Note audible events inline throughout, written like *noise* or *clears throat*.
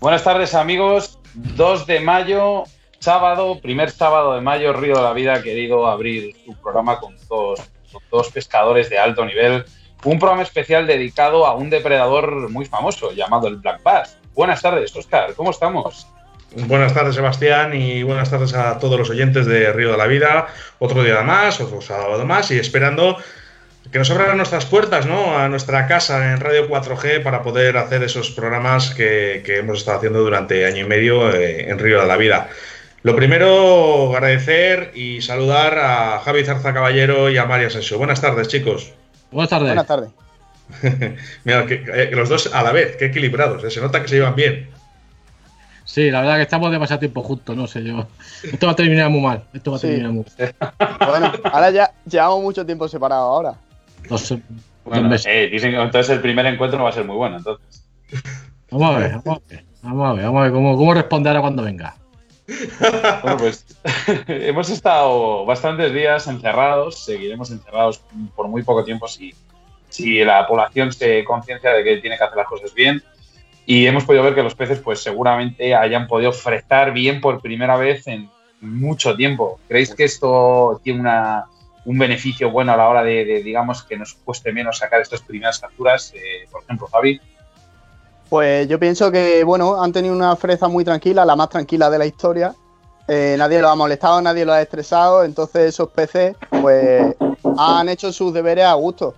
Buenas tardes amigos, 2 de mayo, sábado, primer sábado de mayo, Río de la Vida ha querido abrir su programa con dos, con dos pescadores de alto nivel, un programa especial dedicado a un depredador muy famoso llamado el Black Bass. Buenas tardes, Oscar, ¿cómo estamos? Buenas tardes, Sebastián, y buenas tardes a todos los oyentes de Río de la Vida. Otro día más, otro sábado más, y esperando que nos abran nuestras puertas, ¿no? A nuestra casa en Radio 4G para poder hacer esos programas que, hemos estado haciendo durante año y medio eh, en Río de la Vida. Lo primero, agradecer y saludar a Javi Zarza Caballero y a María Asensio. Buenas tardes, chicos. Buenas tardes. Buenas tardes. *laughs* Mira, que, eh, los dos a la vez, qué equilibrados, ¿eh? se nota que se llevan bien. Sí, la verdad que estamos demasiado tiempo juntos, no sé yo. Esto va a terminar muy mal. Esto va a terminar muy mal. Bueno, ahora ya llevamos mucho tiempo separados ahora. Bueno, eh, dicen que entonces el primer encuentro no va a ser muy bueno, entonces. Vamos a ver, vamos a ver, vamos a ver, vamos a ver cómo, cómo responde ahora cuando venga. *laughs* Bueno, pues *laughs* hemos estado bastantes días encerrados, seguiremos encerrados por muy poco tiempo si, si la población se conciencia de que tiene que hacer las cosas bien. Y hemos podido ver que los peces, pues seguramente hayan podido fretar bien por primera vez en mucho tiempo. ¿Creéis que esto tiene una, un beneficio bueno a la hora de, digamos, que nos cueste menos sacar estas primeras capturas? Eh, por ejemplo, Javi. Pues yo pienso que, bueno, han tenido una freza muy tranquila, la más tranquila de la historia. Eh, nadie lo ha molestado, nadie lo ha estresado, entonces esos peces, pues, han hecho sus deberes a gusto.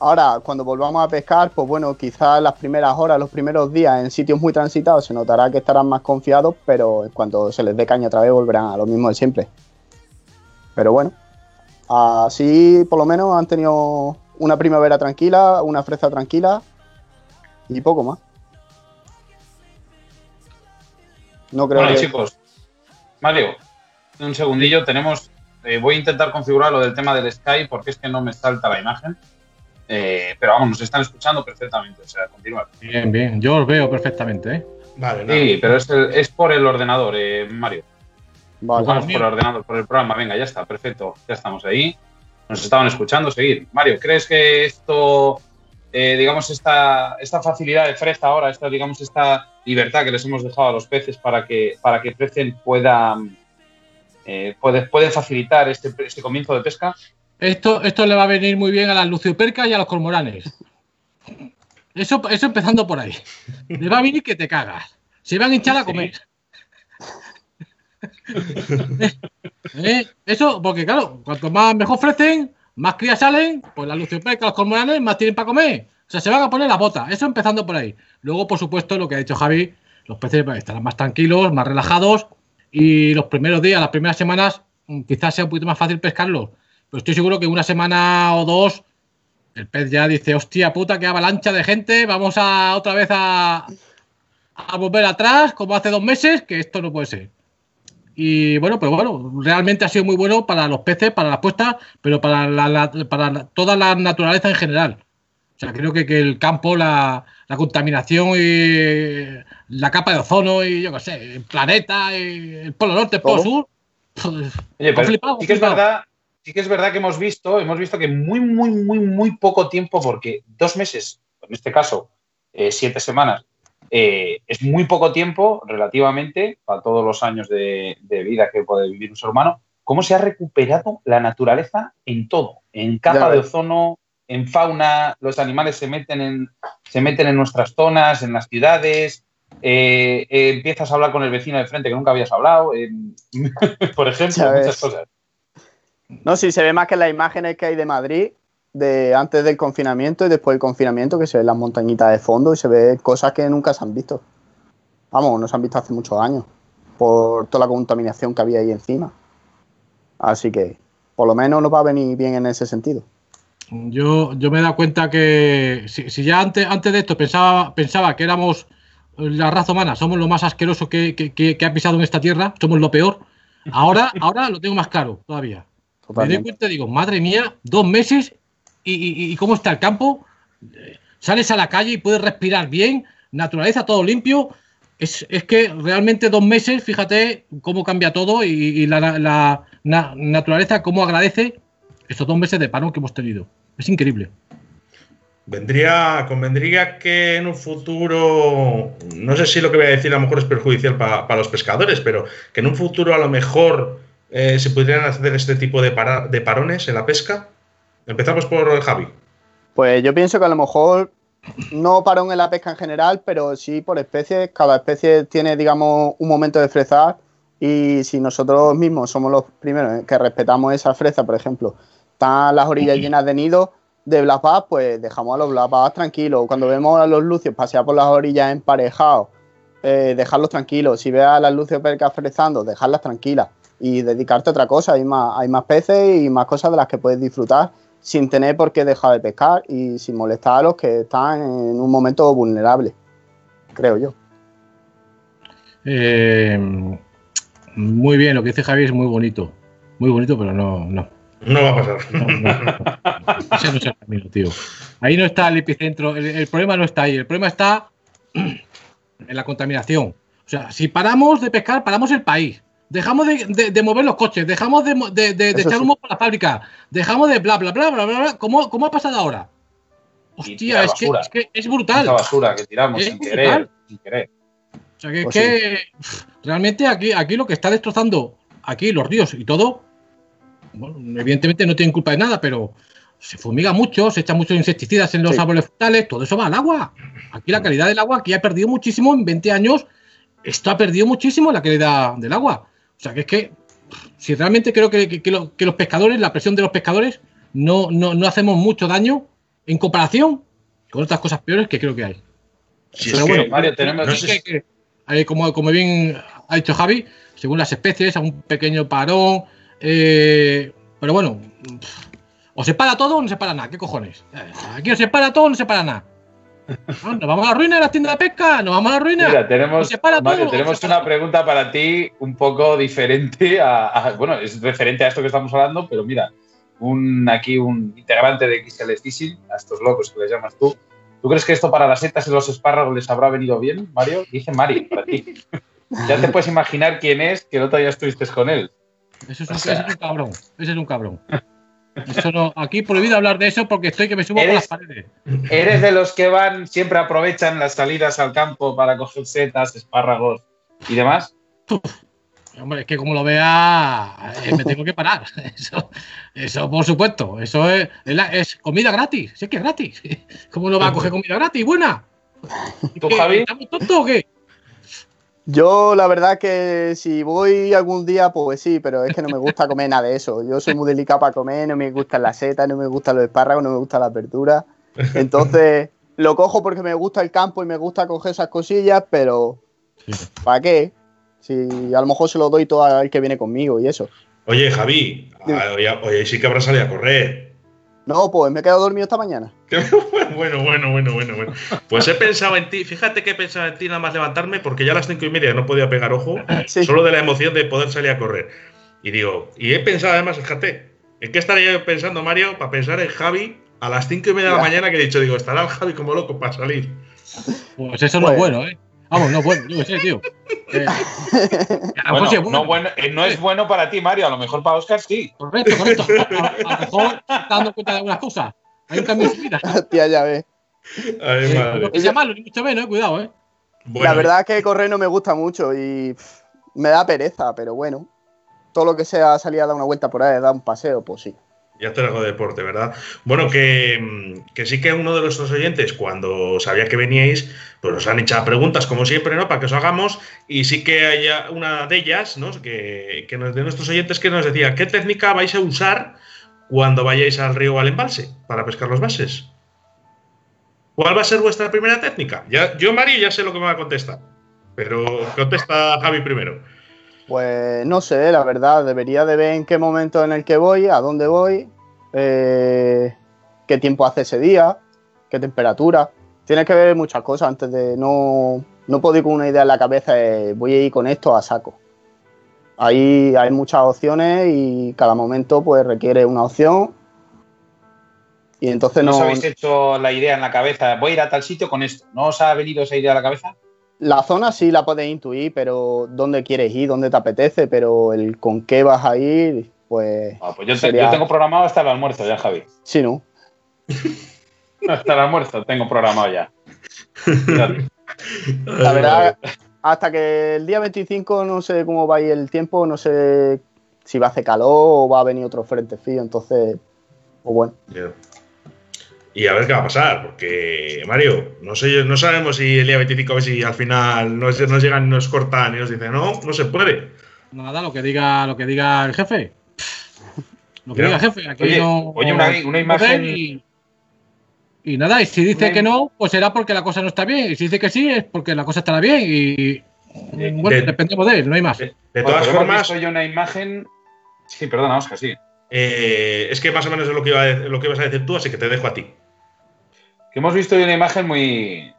Ahora, cuando volvamos a pescar, pues bueno, quizás las primeras horas, los primeros días en sitios muy transitados se notará que estarán más confiados, pero cuando se les dé caña otra vez volverán a lo mismo de siempre. Pero bueno, así por lo menos han tenido una primavera tranquila, una fresa tranquila y poco más. No creo bueno, chicos, Mario, un segundillo, tenemos, eh, voy a intentar configurar lo del tema del Skype porque es que no me salta la imagen. Eh, pero vamos, nos están escuchando perfectamente, o sea, continuar. Bien, bien, yo os veo perfectamente, ¿eh? Vale, Sí, pero es, es, por el ordenador, eh, Mario. Vale. Vamos por el ordenador, por el programa, venga, ya está, perfecto, ya estamos ahí. Nos estaban escuchando, seguir. Mario, ¿crees que esto, eh, digamos, esta, esta facilidad de fresa ahora, esta, digamos, esta libertad que les hemos dejado a los peces para que, para que crecen pueda, puede, puede facilitar este, este comienzo de pesca? Esto, esto le va a venir muy bien a las luciopercas y a los cormoranes. Eso, eso empezando por ahí. Le va a venir que te cagas. Se van a hinchar a comer. *laughs* ¿Eh? Eso, porque claro, cuanto más mejor ofrecen, más crías salen, pues las luciopercas, los cormoranes, más tienen para comer. O sea, se van a poner la bota. Eso empezando por ahí. Luego, por supuesto, lo que ha dicho Javi, los peces estarán más tranquilos, más relajados. Y los primeros días, las primeras semanas, quizás sea un poquito más fácil pescarlos pues estoy seguro que una semana o dos el pez ya dice, hostia puta, qué avalancha de gente, vamos a otra vez a volver atrás, como hace dos meses, que esto no puede ser. Y bueno, pues bueno, realmente ha sido muy bueno para los peces, para las puestas, pero para, la, para toda la naturaleza en general. O sea, creo que, que el campo, la, la, contaminación y la capa de ozono y yo qué sé, el planeta, y el polo norte, el polo sur. Oye, pero flipado, sí que es verdad sí que es verdad que hemos visto, hemos visto que muy, muy, muy, muy poco tiempo, porque dos meses, en este caso, eh, siete semanas, eh, es muy poco tiempo relativamente para todos los años de, vida que puede vivir un ser humano, cómo se ha recuperado la naturaleza en todo, en capa de ozono, en fauna, los animales se meten en, se meten en nuestras zonas, en las ciudades, eh, empiezas a hablar con el vecino de frente que nunca habías hablado, *laughs* por ejemplo, muchas cosas. No, sí, se ve más que en las imágenes que hay de Madrid, de antes del confinamiento y después del confinamiento, que se ven las montañitas de fondo y se ve cosas que nunca se han visto. Vamos, no se han visto hace muchos años, por toda la contaminación que había ahí encima. Así que, por lo menos nos va a venir bien en ese sentido. Yo, yo me he dado cuenta que si, ya antes, antes de esto pensaba, pensaba que éramos la raza humana, somos lo más asqueroso que, que ha pisado en esta tierra, somos lo peor, ahora, ahora lo tengo más claro todavía. Me doy cuenta digo, madre mía, dos meses y, cómo está el campo. Sales a la calle y puedes respirar bien, naturaleza todo limpio. Es, que realmente dos meses, fíjate cómo cambia todo y, la, naturaleza cómo agradece estos dos meses de paro que hemos tenido. Es increíble. Vendría, convendría que en un futuro, no sé si lo que voy a decir a lo mejor es perjudicial para, los pescadores, pero que en un futuro a lo mejor eh, se pudieran hacer este tipo de, de parones en la pesca. Empezamos por Javi. Pues yo pienso que a lo mejor no parón en la pesca en general, pero sí por especies. Cada especie tiene, digamos, un momento de frezar y si nosotros mismos somos los primeros que respetamos esa fresa, por ejemplo, están las orillas llenas de nidos de black pues dejamos a los black tranquilos. Cuando vemos a los lucios pasear por las orillas emparejados, eh, dejarlos tranquilos. Si ves a las lucios percas frezando, dejarlas tranquilas y dedicarte a otra cosa. Hay más, hay más peces y más cosas de las que puedes disfrutar sin tener por qué dejar de pescar y sin molestar a los que están en un momento vulnerable, creo yo. Eh, muy bien, lo que dice Javi es muy bonito. Muy bonito, pero no, no. No va a pasar. Ese no es el camino, tío. Ahí no está el epicentro. El, problema no está ahí. El problema está en la contaminación. O sea, si paramos de pescar, paramos el país. Dejamos de, mover los coches, dejamos de, echar humo por la fábrica, dejamos de bla, bla, bla, bla, bla, bla. ¿Cómo, cómo ha pasado ahora? Hostia, es que, es que, es brutal. Esa basura que tiramos sin querer, sin querer. O sea, que, pues que realmente aquí, aquí lo que está destrozando aquí los ríos y todo, bueno, evidentemente no tienen culpa de nada, pero se fumiga mucho, se echan muchos insecticidas en los árboles frutales, todo eso va al agua. Aquí la calidad del agua, aquí ha perdido muchísimo en 20 años, esto ha perdido muchísimo la calidad del agua. O sea, que es que si realmente creo que, los pescadores, la presión de los pescadores, no, no, hacemos mucho daño en comparación con otras cosas peores que creo que hay. bueno, Mario, tenemos... como, como bien ha dicho Javi, según las especies, a un pequeño parón, eh, pero bueno, o se para todo o no se para nada. ¿Qué cojones? Aquí o se para todo o no se para nada. ¿Nos vamos a la ruina de la tienda de pesca? ¿Nos vamos a la ruina? Mira, tenemos, tenemos una pregunta para ti un poco diferente a, Bueno, es referente a esto que estamos hablando, pero mira, un, aquí un integrante de XL Fishing, a estos locos que les llamas tú. ¿Tú crees que esto para las setas y los espárragos les habrá venido bien, Mario? Dice Mario, para ti. ya te puedes imaginar quién es, que no todavía estuviste con él. Eso es, un, cabrón. Ese es un cabrón. Aquí prohibido hablar de eso porque estoy que me subo por las paredes. ¿Eres de los que van, siempre aprovechan las salidas al campo para coger setas, espárragos y demás? *laughs* hombre, es que como lo vea, eh, me tengo que parar. *laughs* Eso, por supuesto. Eso es, es, comida gratis. Si es que es gratis. *laughs* ¿Cómo no va a coger comida gratis? Buena. ¿Tú, Javi? ¿Estamos tontos o qué? Yo la verdad que si voy algún día, pues sí, pero es que no me gusta comer nada de eso. Yo soy muy delicado para comer, no me gustan las setas, no me gustan los espárragos, no me gustan las verduras. Entonces *laughs* lo cojo porque me gusta el campo y me gusta coger esas cosillas, pero ¿para qué? Si a lo mejor se lo doy todo al que viene conmigo y eso. Oye, Javi, oye, sí que habrá salido a correr. No, pues me he quedado dormido esta mañana. *laughs* bueno, bueno, bueno, bueno, bueno. Pues he pensado en ti, fíjate que he pensado en ti nada más levantarme, porque ya a las cinco y media no podía pegar ojo, solo de la emoción de poder salir a correr. Y digo, y he pensado además, fíjate, ¿en qué estaría yo pensando, Mario, para pensar en Javi a las cinco y media de la mañana que he dicho, digo, estará el Javi como loco para salir? Pues eso no es bueno, ¿eh? Vamos, no es bueno, yo sé, tío. *laughs* Eh, eh, no, es bueno para ti, Mario. A lo mejor para Oscar sí. Correcto, correcto. *laughs* A, lo mejor dando cuenta de algunas cosas. Hay un cambio su vida. Tía, ya. Ay, madre. Es malo, ni mucho menos, eh, cuidado, eh. La verdad es que correr no me gusta mucho y me da pereza, pero bueno. Todo lo que sea salir a dar una vuelta por ahí, dar un paseo, pues sí. Ya te algo de deporte, ¿verdad? Bueno, que, sí que uno de nuestros oyentes, cuando sabía que veníais, pues nos han echado preguntas, como siempre, ¿no? Para que os hagamos. Y sí que hay una de ellas, ¿no? Que, que de nuestros oyentes que nos decía, ¿qué técnica vais a usar cuando vayáis al río o al embalse para pescar los bases? ¿Cuál va a ser vuestra primera técnica? Ya, yo, Mario, ya sé lo que me va a contestar. Pero contesta Javi primero. Pues no sé, la verdad, debería de ver en qué momento en el que voy, a dónde voy, eh, qué tiempo hace ese día, qué temperatura. Tienes que ver muchas cosas antes de no, no puedo ir con una idea en la cabeza de voy a ir con esto a saco. Ahí hay muchas opciones y cada momento pues requiere una opción. Y entonces no. ¿No os habéis hecho la idea en la cabeza? Voy a ir a tal sitio con esto. ¿No os ha venido esa idea a la cabeza? La zona sí la puedes intuir, pero dónde quieres ir, dónde te apetece, pero el con qué vas a ir, pues. Ah, pues yo, tengo programado hasta el almuerzo ya, Javi. Sí, ¿no? *laughs* Hasta el almuerzo tengo programado ya. La verdad, hasta que el día 25 no sé cómo va a ir el tiempo, no sé si va a hacer calor o va a venir otro frente frío, entonces, pues bueno. Y a ver qué va a pasar, porque Mario, no sé, no sabemos si el día 25 a ver si al final nos, nos llegan y nos cortan y nos dicen, no, no se puede. Nada, lo que diga, lo que diga el jefe. Lo que diga el jefe. Aquí no, oye una, imagen. Y, nada, y si dice que no, pues será porque la cosa no está bien. Y si dice que sí, es porque la cosa estará bien. Y, bueno, dependemos de él, no hay más. De, todas formas. Soy una imagen. Sí, perdona, Oscar, sí. Eh, es que más o menos es lo que, iba a, lo que ibas a decir tú, así que te dejo a ti. Que hemos visto una imagen muy,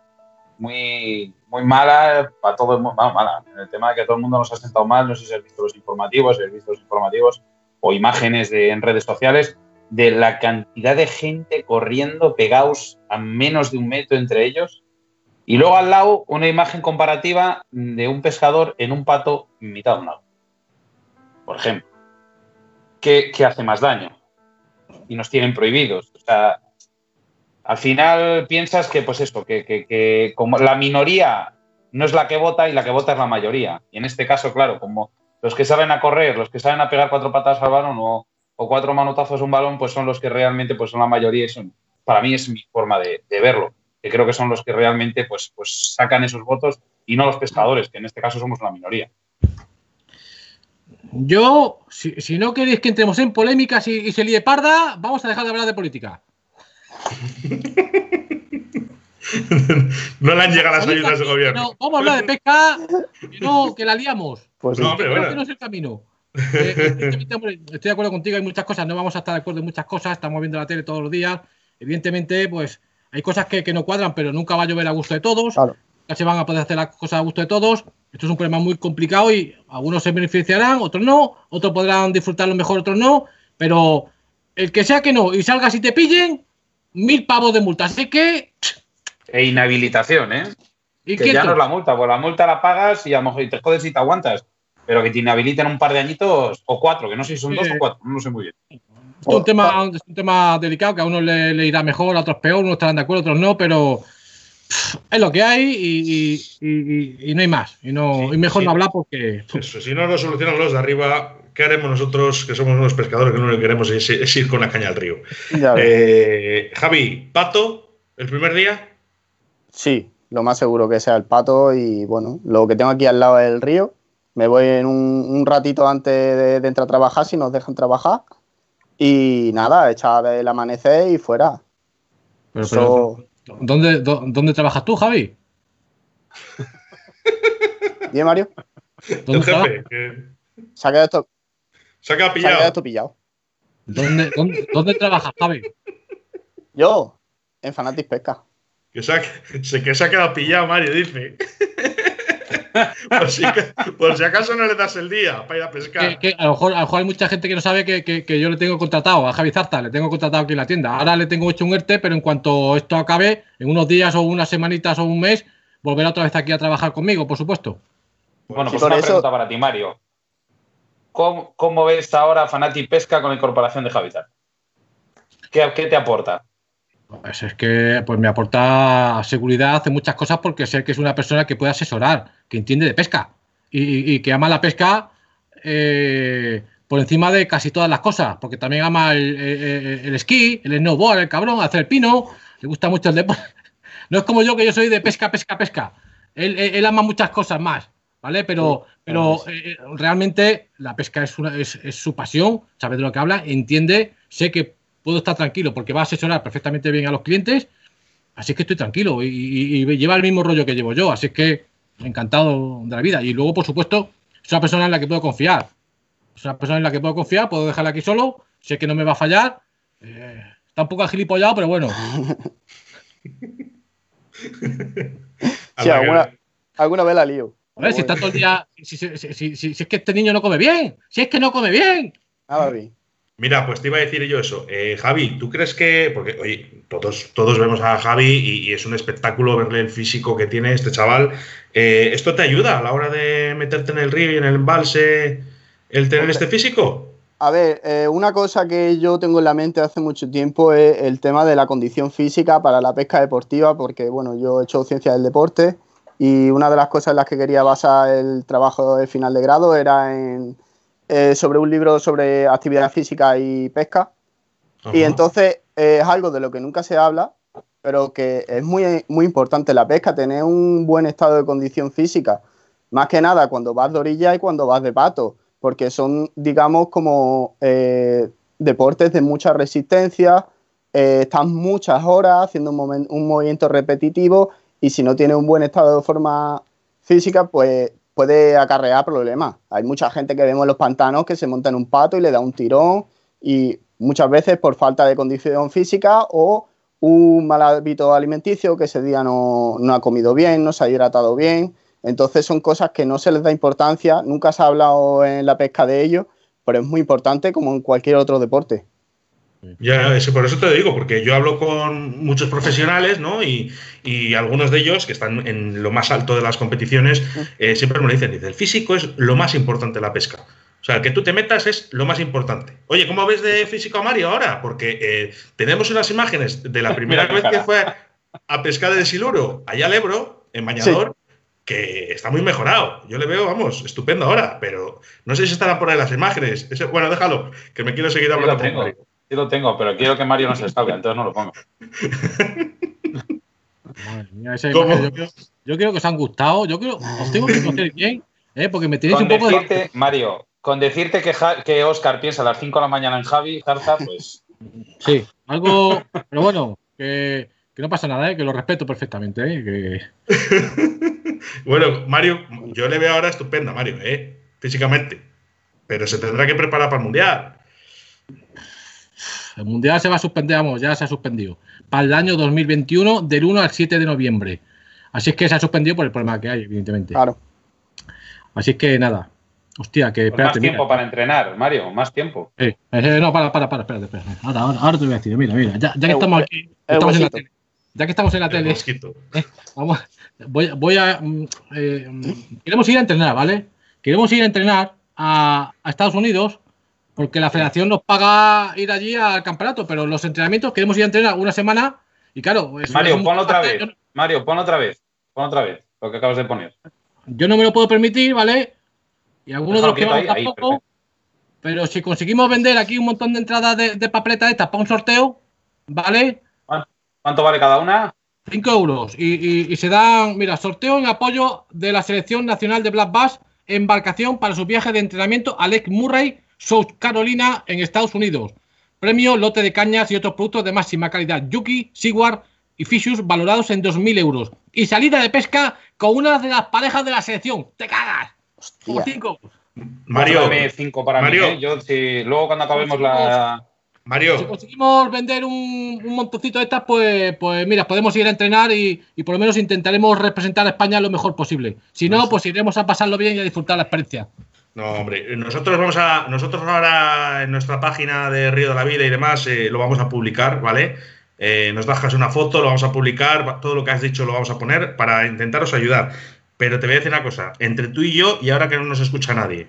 muy, muy mala para todo el mundo, mala, el tema de que todo el mundo nos ha sentado mal, no sé si has visto los informativos, si has visto los informativos o imágenes de, en redes sociales de la cantidad de gente corriendo pegados a menos de un metro entre ellos y luego al lado una imagen comparativa de un pescador en un pato mitad de un lago, por ejemplo, que, que hace más daño y nos tienen prohibidos. O sea, al final piensas que, pues esto, que, como la minoría no es la que vota y la que vota es la mayoría. Y en este caso, claro, como los que saben a correr, los que saben a pegar cuatro patas al balón o, cuatro manotazos a un balón, pues son los que realmente pues son la mayoría y son, para mí es mi forma de, verlo, que creo que son los que realmente pues, pues sacan esos votos y no los pescadores, que en este caso somos la minoría. Yo, si, no queréis que entremos en polémicas y, y se líe parda, vamos a dejar de hablar de política. *laughs* no le han llegado las ayudas del gobierno. vamos a hablar de pesca, que, no, que la liamos. Pues no, pero bueno. no es el camino. Eh, estoy de acuerdo contigo, hay muchas cosas, no vamos a estar de acuerdo en muchas cosas, estamos viendo la tele todos los días. Evidentemente, pues hay cosas que, no cuadran, pero nunca va a llover a gusto de todos. Claro. Se van a poder hacer las cosas a gusto de todos. Esto es un problema muy complicado y algunos se beneficiarán, otros no, otros podrán disfrutarlo mejor, otros no, pero el que sea que no y salga si te pillen, mil pavos de multa. Así que. E inhabilitación, ¿eh? ¿Y que ya no es la multa, pues la multa la pagas y a lo mejor te jodes si te aguantas. Pero que te inhabiliten un par de añitos o cuatro, que no sé si son dos o cuatro, no lo sé muy bien. Es un, tema, es un tema delicado que a uno le, irá mejor, a otros peor, unos estarán de acuerdo, otros no, pero es lo que hay y, no hay más. Y, no, y mejor no hablar porque. si no lo solucionan los de arriba, ¿qué haremos nosotros que somos unos pescadores que lo único que queremos es, ir con la caña al río? Eh, Javi, ¿pato el primer día? Sí, lo más seguro que sea el pato y bueno, lo que tengo aquí al lado del río. Me voy en un, ratito antes de, entrar a trabajar si nos dejan trabajar. Y nada, echar el amanecer y fuera. ¿Dónde, ¿Dónde trabajas tú, Javi? *laughs* ¿Bien, Mario? ¿Dónde jefe, Se ha quedado esto, se ha quedado pillado. Se ha quedado esto pillado. ¿Dónde, dónde, trabajas, Javi? Yo, en Fanatis Pesca. Que se, ha, que se ha quedado pillado, Mario, dice. *laughs* por, si, acaso no le das el día para ir a pescar. Que, a, lo mejor, hay mucha gente que no sabe que, yo le tengo contratado a Javi Zarta, le tengo contratado aquí en la tienda. Ahora le tengo hecho un ERTE, pero en cuanto esto acabe, en unos días o unas semanitas o un mes, volverá otra vez aquí a trabajar conmigo, por supuesto. Bueno, pues una pregunta para ti, Mario. ¿Cómo, ves ahora Fanati Pesca con la incorporación de Habitat? ¿Qué, ¿Qué, te aporta? Pues es que pues me aporta seguridad, hace muchas cosas porque sé que es una persona que puede asesorar, que entiende de pesca y, que ama la pesca eh, por encima de casi todas las cosas, porque también ama el, esquí, el snowboard, el cabrón, hacer el pino, le gusta mucho el deporte. *laughs* No es como yo que yo soy de pesca, pesca, pesca. él ama muchas cosas más. ¿vale? Pero, pero eh, realmente la pesca es, una, es, su pasión, sabe de lo que habla, entiende, sé que puedo estar tranquilo porque va a asesorar perfectamente bien a los clientes, así que estoy tranquilo y, lleva el mismo rollo que llevo yo, así que encantado de la vida. Y luego, por supuesto, es una persona en la que puedo confiar. Es una persona en la que puedo confiar, puedo dejarla aquí solo, sé que no me va a fallar. Eh, está un poco agilipollado, pero bueno. *laughs* sí, alguna, alguna vez la lío. A ver, si está todo el día. Si, es que este niño no come bien. Si es que no come bien. Ah, bien. Mira, pues te iba a decir yo eso. Eh, Javi, ¿tú crees que.? Porque, oye, todos, todos vemos a Javi y, es un espectáculo verle el físico que tiene este chaval. Eh, ¿Esto te ayuda a la hora de meterte en el río y en el embalse el tener este físico? A ver, eh, una cosa que yo tengo en la mente hace mucho tiempo es el tema de la condición física para la pesca deportiva, porque bueno, yo he hecho ciencia del deporte y una de las cosas en las que quería basar el trabajo de final de grado era en, eh, sobre un libro sobre actividad física y pesca. Y entonces eh, es algo de lo que nunca se habla, pero que es muy, muy importante la pesca, tener un buen estado de condición física, más que nada cuando vas de orilla y cuando vas de pato porque son, digamos, como eh, deportes de mucha resistencia, eh, están muchas horas haciendo un, un, movimiento repetitivo y si no tiene un buen estado de forma física, pues puede acarrear problemas. Hay mucha gente que vemos en los pantanos que se monta en un pato y le da un tirón y muchas veces por falta de condición física o un mal hábito alimenticio que ese día no, no ha comido bien, no se ha hidratado bien entonces son cosas que no se les da importancia, nunca se ha hablado en la pesca de ello, pero es muy importante como en cualquier otro deporte. Ya, por eso te digo, porque yo hablo con muchos profesionales, ¿no? Y, algunos de ellos, que están en lo más alto de las competiciones, eh, siempre me lo dicen, dice, el físico es lo más importante de la pesca. O sea, que tú te metas es lo más importante. Oye, ¿cómo ves de físico a Mario ahora? Porque eh, tenemos unas imágenes de la primera *laughs* vez que fue a pescar el siluro allá al Ebro, en Bañador, que está muy mejorado. Yo le veo, vamos, estupendo ahora, pero no sé si estarán por ahí las imágenes. bueno, déjalo, que me quiero seguir hablando. Sí lo tengo, pero quiero que Mario no se salga, entonces no lo pongo. yo, creo, que os han gustado. Yo creo, os tengo que conocer bien, ¿eh? porque me tenéis un poco de... Mario, con decirte que, que Oscar piensa a las 5 de la mañana en Javi, Jarza, pues. Sí, algo. Pero bueno, que, que no pasa nada, ¿eh? que lo respeto perfectamente. ¿eh? Que... *laughs* bueno, Mario, yo le veo ahora estupenda, Mario, ¿eh? físicamente. Pero se tendrá que preparar para el Mundial. El Mundial se va a suspender, vamos, ya se ha suspendido. Para el año 2021, del 1 al 7 de noviembre. Así es que se ha suspendido por el problema que hay, evidentemente. Claro. Así es que nada. Hostia, que pues Más tiempo para entrenar, Mario, más tiempo. Eh, no, para, para, para, espérate, espérate. Ahora, ahora, ahora, te voy a decir, mira, mira, ya, que estamos aquí, estamos en la tele, ya que estamos en la tele, *laughs* eh, vamos, voy, a. Mm, eh, queremos ir a entrenar, ¿vale? Queremos ir a entrenar a, Estados Unidos porque la federación nos paga ir allí al campeonato, pero los entrenamientos queremos ir a entrenar una semana y claro. Mario, pon otra vez. Mario, pon otra vez. Pon otra vez lo que acabas de poner. Yo no me lo puedo permitir, ¿vale? Y algunos de los que vamos tampoco. pero si conseguimos vender aquí un montón de entradas de, de papeleta estas para un sorteo, ¿vale? ¿Cuánto vale cada una? 5 euros. Y, se dan, mira, sorteo en apoyo de la Selección Nacional de Black Bass, embarcación para su viaje de entrenamiento a Lake Murray, South Carolina, en Estados Unidos. Premio, lote de cañas y otros productos de máxima calidad. Yuki, Sigward y Fishus valorados en 2.000 euros. Y salida de pesca con una de las parejas de la selección. ¡Te cagas! Por 5. Mario, 5 para Mario. ¿eh? Yo, si, luego cuando acabemos la Mario. Si conseguimos vender un, un montoncito de estas, pues, pues mira, podemos ir a entrenar y, por lo menos intentaremos representar a España lo mejor posible. Si no, pues iremos a pasarlo bien y a disfrutar la experiencia. No, hombre, nosotros vamos a, nosotros ahora en nuestra página de Río de la Vida y demás eh, lo vamos a publicar, ¿vale? Eh, nos bajas una foto, lo vamos a publicar, todo lo que has dicho lo vamos a poner para intentaros ayudar. Pero te voy a decir una cosa, entre tú y yo y ahora que no nos escucha nadie.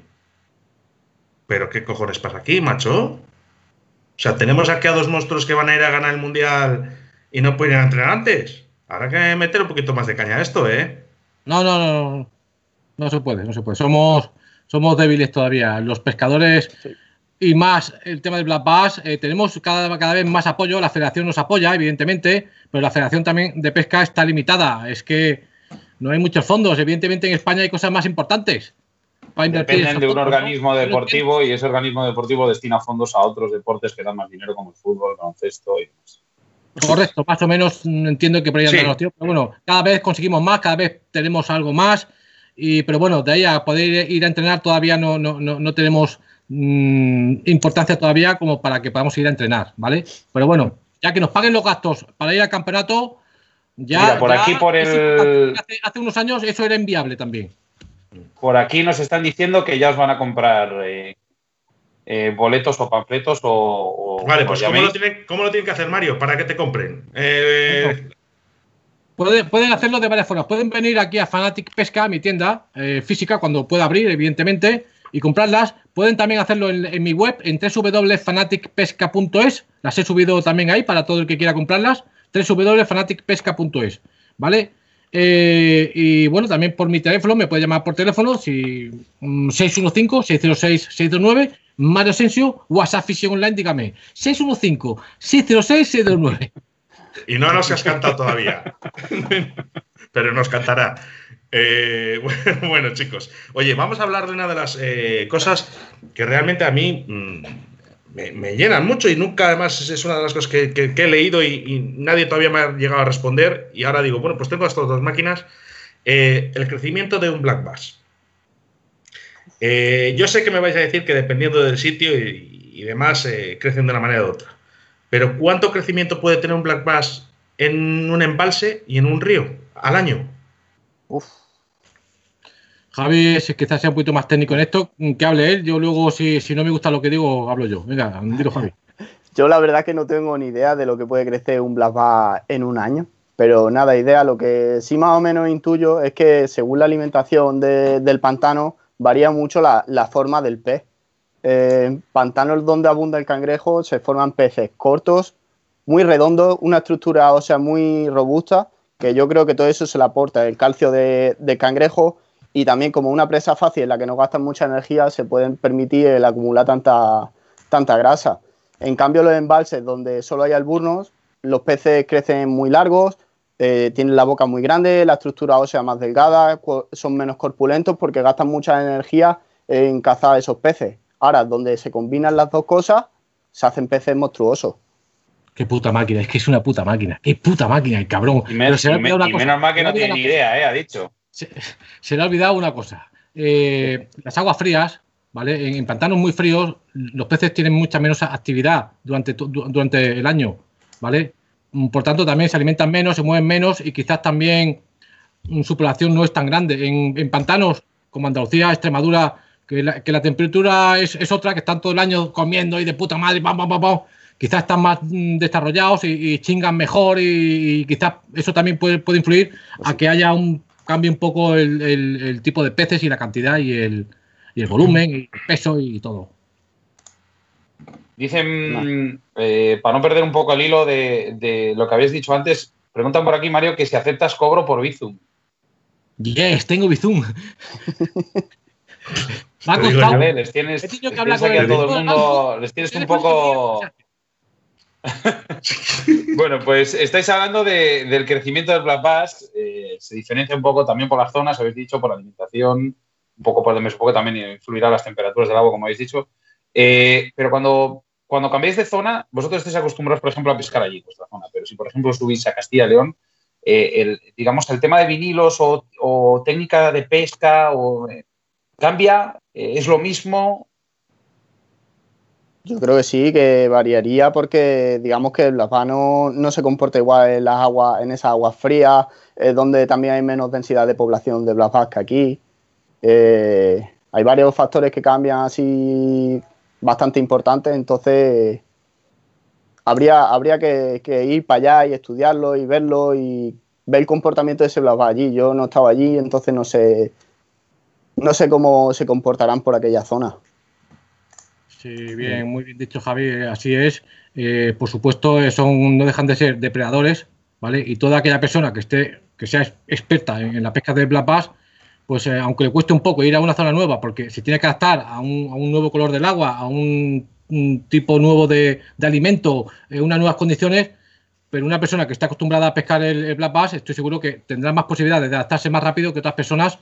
¿Pero qué cojones pasa aquí, macho? O sea, tenemos aquí a dos monstruos que van a ir a ganar el mundial y no pueden entrenar antes. Habrá que meter un poquito más de caña a esto, ¿eh? No, no, no. No se puede, no se puede. Somos, somos débiles todavía. Los pescadores y más el tema del Black Bass, eh, tenemos cada, cada vez más apoyo. La federación nos apoya, evidentemente, pero la federación también de pesca está limitada. Es que no hay muchos fondos. Evidentemente en España hay cosas más importantes. Dependen de un organismo deportivo y ese organismo deportivo destina fondos a otros deportes que dan más dinero como el fútbol, el baloncesto y demás. Correcto, más o menos mm, entiendo que por ahí sí. los pero bueno, cada vez conseguimos más, cada vez tenemos algo más, y, pero bueno, de ahí a poder ir a entrenar todavía no, no, no, tenemos mm, importancia todavía como para que podamos ir a entrenar, ¿vale? Pero bueno, ya que nos paguen los gastos para ir al campeonato, ya... por aquí, por el... hace unos años eso era inviable también. Por aquí nos están diciendo que ya os van a comprar eh, eh, boletos o panfletos o. vale, pues ¿cómo lo, tienen, que hacer, Mario, para que te compren? Eh, pueden, hacerlo de varias formas. Pueden venir aquí a Fanatic Pesca, mi tienda física, cuando pueda abrir, evidentemente. y comprarlas, pueden también hacerlo en, mi web, en www.fanaticpesca.es. Las he subido también ahí para todo el que quiera comprarlas. www.fanaticpesca.es. ¿Vale? Eh, y bueno, también por mi teléfono, me puede llamar por teléfono, si 615-606-629, mm, Mario Asensio, WhatsApp Fishing Online, dígame, 615-606-629. Y no nos has cantado todavía, pero nos cantará. Eh, *laughs* bueno, chicos, oye, vamos a hablar de una de las eh, cosas que realmente a mí mm, me, llenan mucho y nunca además es una de las cosas que, he leído y, nadie todavía me ha llegado a responder. Y ahora digo, bueno, pues tengo estas dos máquinas, eh, el crecimiento de un Black Bass. yo sé que me vais a decir que dependiendo del sitio y, y demás crecen de una manera u otra, pero ¿cuánto crecimiento puede tener un Black Bass en un embalse y en un río al año? Uf. Javi, si quizás sea un poquito más técnico en esto, que hable él. Yo luego, si, si no me gusta lo que digo, hablo yo. Venga, dilo, Javi. *laughs* Yo la verdad que no tengo ni idea de lo que puede crecer un Black Bass en un año. Pero nada, idea, lo que sí más o menos intuyo es que según la alimentación del pantano varía mucho la, forma del pez. En pantanos donde abunda el cangrejo se forman peces cortos, muy redondos, una estructura ósea muy robusta, que yo creo que todo eso se le aporta el calcio de, de cangrejo y también como una presa fácil en la que no gastan mucha energía, se pueden permitir el acumular tanta, tanta grasa. En cambio, los embalses donde solo hay alburnos, los peces crecen muy largos, eh, tienen la boca muy grande, la estructura ósea más delgada, son menos corpulentos porque gastan mucha energía en cazar esos peces. Ahora, donde se combinan las dos cosas, se hacen peces monstruosos. Qué puta máquina, es que es una puta máquina. Qué puta máquina, el cabrón. Y, menos mal que no tiene ni idea, eh, ha dicho se, le ha olvidado una cosa. Eh, las aguas frías, ¿vale? En, pantanos muy fríos, los peces tienen mucha menos actividad durante, durante el año, ¿vale? Mm, por tanto, también se alimentan menos, se mueven menos y quizás también mm, su población no es tan grande. En, pantanos como Andalucía, Extremadura, que la, temperatura es, otra, que están todo el año comiendo y de puta madre, quizás están más mm, desarrollados y, chingan mejor y, quizás eso también puede, puede influir a que haya un cambia un poco el, tipo de peces y la cantidad y el, y el volumen y el peso y todo. Dicen, eh, para no perder un poco el hilo de, lo que habéis dicho antes, preguntan por aquí, Mario, que si aceptas cobro por Bizum. Yes, tengo Bizum. *laughs* Les tienes, que todo el mundo, les tienes un poco *laughs* bueno, pues estáis hablando del crecimiento del Black Bass. Eh, se diferencia un poco también por las zonas, habéis dicho, por la alimentación, un poco por el mes, poco también influirá las temperaturas del agua, como habéis dicho. Eh, pero cuando, cuando cambiáis de zona, vosotros estáis acostumbrados, por ejemplo, a pescar allí, vuestra zona. Pero si, por ejemplo, subís a Castilla y León, eh, el, digamos, el tema de vinilos o, técnica de pesca o, cambia, es lo mismo, yo creo que sí, que variaría porque digamos que el blasbano no se comporta igual en las aguas, en esas aguas frías, donde también hay menos densidad de población de blasbas que aquí. Eh, hay varios factores que cambian así bastante importantes, entonces habría, habría que, ir para allá y estudiarlo y verlo y ver el comportamiento de ese blasbas allí. Yo no he estado allí, entonces no sé, no sé cómo se comportarán por aquella zona. Sí, bien, muy bien dicho, Javi, eh, así es. Eh, por supuesto, eh, son, no dejan de ser depredadores, ¿vale? Y toda aquella persona que esté, que sea experta en, la pesca de black bass, pues aunque le cueste un poco ir a una zona nueva, porque se tiene que adaptar a un, nuevo color del agua, a un, tipo nuevo de, alimento, en unas nuevas condiciones, pero una persona que está acostumbrada a pescar el, black bass, estoy seguro que tendrá más posibilidades de adaptarse más rápido que otras personas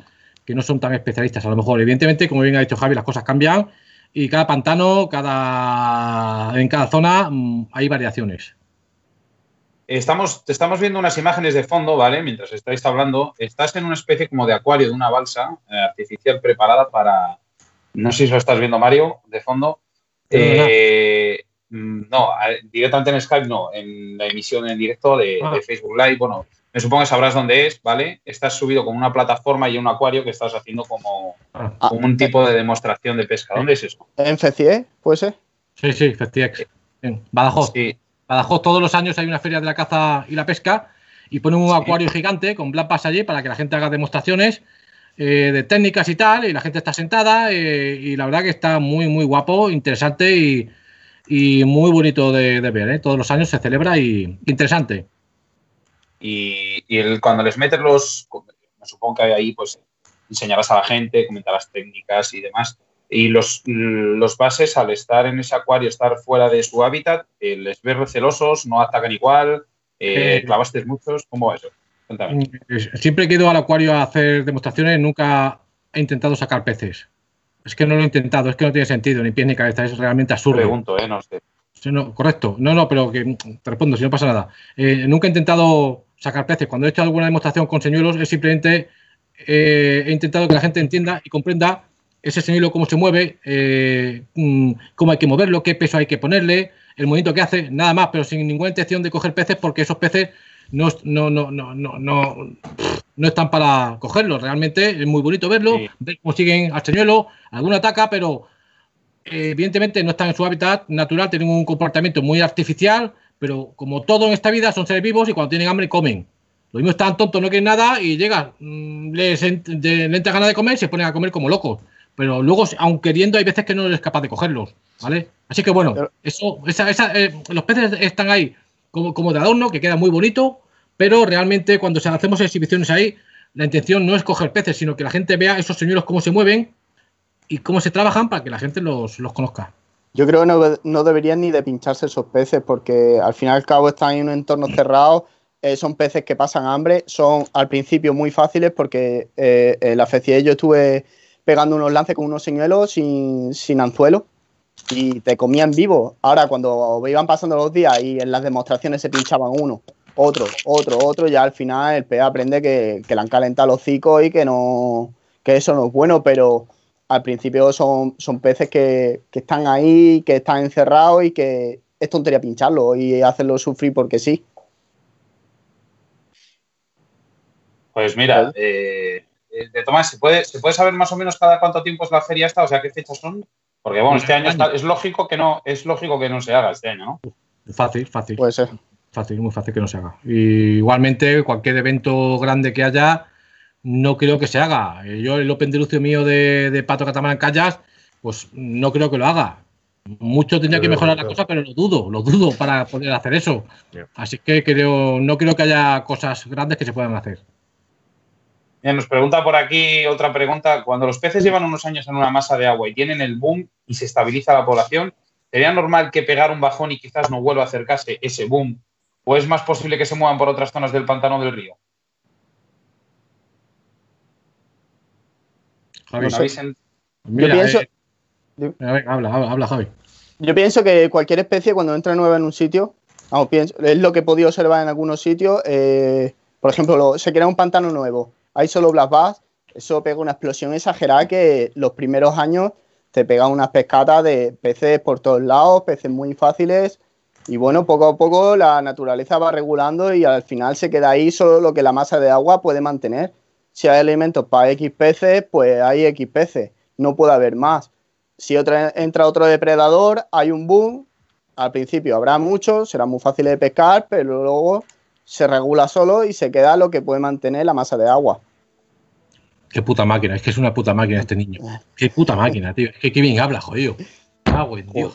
que no son tan especialistas. A lo mejor, evidentemente, como bien ha dicho Javi, las cosas cambian y cada pantano, cada en cada zona mm, hay variaciones. Estamos, estamos viendo unas imágenes de fondo, ¿vale? Mientras estáis hablando, estás en una especie como de acuario de una balsa eh, artificial preparada para, no sé si lo estás viendo Mario, de fondo. Eh, mm, no, directamente en Skype no, en la emisión en directo de, ah. de Facebook Live, bueno, me supongo que sabrás dónde es, ¿vale? Estás subido con una plataforma y un acuario que estás haciendo como, ah. un tipo de demostración de pesca. ¿Dónde es eso? ¿En FECIE? ¿Puede ser? Sí, sí, FECIEX. En Badajoz. Sí. Badajoz todos los años hay una feria de la caza y la pesca y ponen un acuario gigante con black allí para que la gente haga demostraciones eh, de técnicas y tal, y la gente está sentada, eh, y la verdad que está muy, muy guapo, interesante y, muy bonito de, ver. ¿eh? Todos los años se celebra y interesante. Y, cuando les metes los, me supongo que ahí pues enseñarás a la gente, comentarás técnicas y demás. Y los, los bases, al estar en ese acuario, estar fuera de su hábitat, les ves recelosos, no atacan igual, clavaste muchos, ¿cómo va eso? Mm, siempre que he ido al acuario a hacer demostraciones, nunca he intentado sacar peces. Es que no lo he intentado, es que no tiene sentido, ni pie ni cabeza, es realmente absurdo. Pregunto, ¿eh? No sé. correcto, no, no, pero que te respondo, si no pasa nada. Eh, nunca he intentado sacar peces. Cuando he hecho alguna demostración con señuelos, es simplemente eh, he intentado que la gente entienda y comprenda ese señuelo cómo se mueve, eh, mm, cómo hay que moverlo, qué peso hay que ponerle, el movimiento que hace, nada más, pero sin ninguna intención de coger peces, porque esos peces no, no, no, no, no, no, están para cogerlo. Realmente es muy bonito verlo, ver cómo siguen al señuelo, alguno ataca, pero eh, evidentemente no están en su hábitat natural, tienen un comportamiento muy artificial, pero como todo en esta vida son seres vivos y cuando tienen hambre comen. Lo mismo están tontos, no quieren nada y llegan, mm, les, le entra ganas de comer y se ponen a comer como locos. Pero luego, aun queriendo, hay veces que no eres capaz de cogerlos, ¿vale? Así que bueno, eso, esa, esa, eh, los peces están ahí como, como de adorno, que queda muy bonito, pero realmente cuando hacemos exhibiciones ahí, la intención no es coger peces, sino que la gente vea esos señuelos cómo se mueven y cómo se trabajan para que la gente los, conozca. Yo creo que no, no, deberían ni de pincharse esos peces porque al final y al cabo están en un entorno cerrado, eh, son peces que pasan hambre, son al principio muy fáciles porque eh, en la FCE yo estuve pegando unos lances con unos señuelos sin, sin anzuelo y te comían vivo. Ahora, cuando iban pasando los días y en las demostraciones se pinchaban uno, otro, otro, otro, ya al final el pez aprende que, le han calentado los hocico y que no que eso no es bueno, pero al principio son, son peces que, están ahí, que están encerrados y que es tontería pincharlo y hacerlo sufrir porque sí. Pues mira, eh, eh, de Tomás, ¿se puede, ¿se puede saber más o menos cada cuánto tiempo es la feria esta? O sea, ¿qué fechas son? Porque bueno, este año es lógico que no, es lógico que no se haga este año, ¿no? Fácil, fácil. Puede ser. Fácil, muy fácil que no se haga. Y igualmente, cualquier evento grande que haya, no creo que se haga. Eh, yo, el Open de Lucio mío de, Pato Catamarán Callas, pues no creo que lo haga. Mucho tendría que mejorar la cosa, pero lo dudo, lo dudo para poder hacer eso. Así que creo, no creo que haya cosas grandes que se puedan hacer nos pregunta por aquí otra pregunta. Cuando los peces llevan unos años en una masa de agua y tienen el boom y se estabiliza la población, ¿sería normal que pegar un bajón y quizás no vuelva a acercarse ese boom? ¿O es más posible que se muevan por otras zonas del pantano del río? Javi, Yo pienso... Eh, habla, habla, Javi. Yo pienso que cualquier especie cuando entra nueva en un sitio, pienso, es lo que he podido observar en algunos sitios, eh, por ejemplo, se crea un pantano nuevo hay solo Blast Bass, eso pega una explosión exagerada que los primeros años te pega unas pescatas de peces por todos lados, peces muy fáciles. Y bueno, poco a poco la naturaleza va regulando y al final se queda ahí solo lo que la masa de agua puede mantener. Si hay alimentos para X peces, pues hay X peces, no puede haber más. Si entra otro depredador, hay un boom. Al principio habrá muchos, será muy fácil de pescar, pero luego se regula solo y se queda lo que puede mantener la masa de agua. Qué puta máquina, es que es una puta máquina este niño. Qué puta máquina, tío. Es que qué bien habla, jodido. Agua en Dios.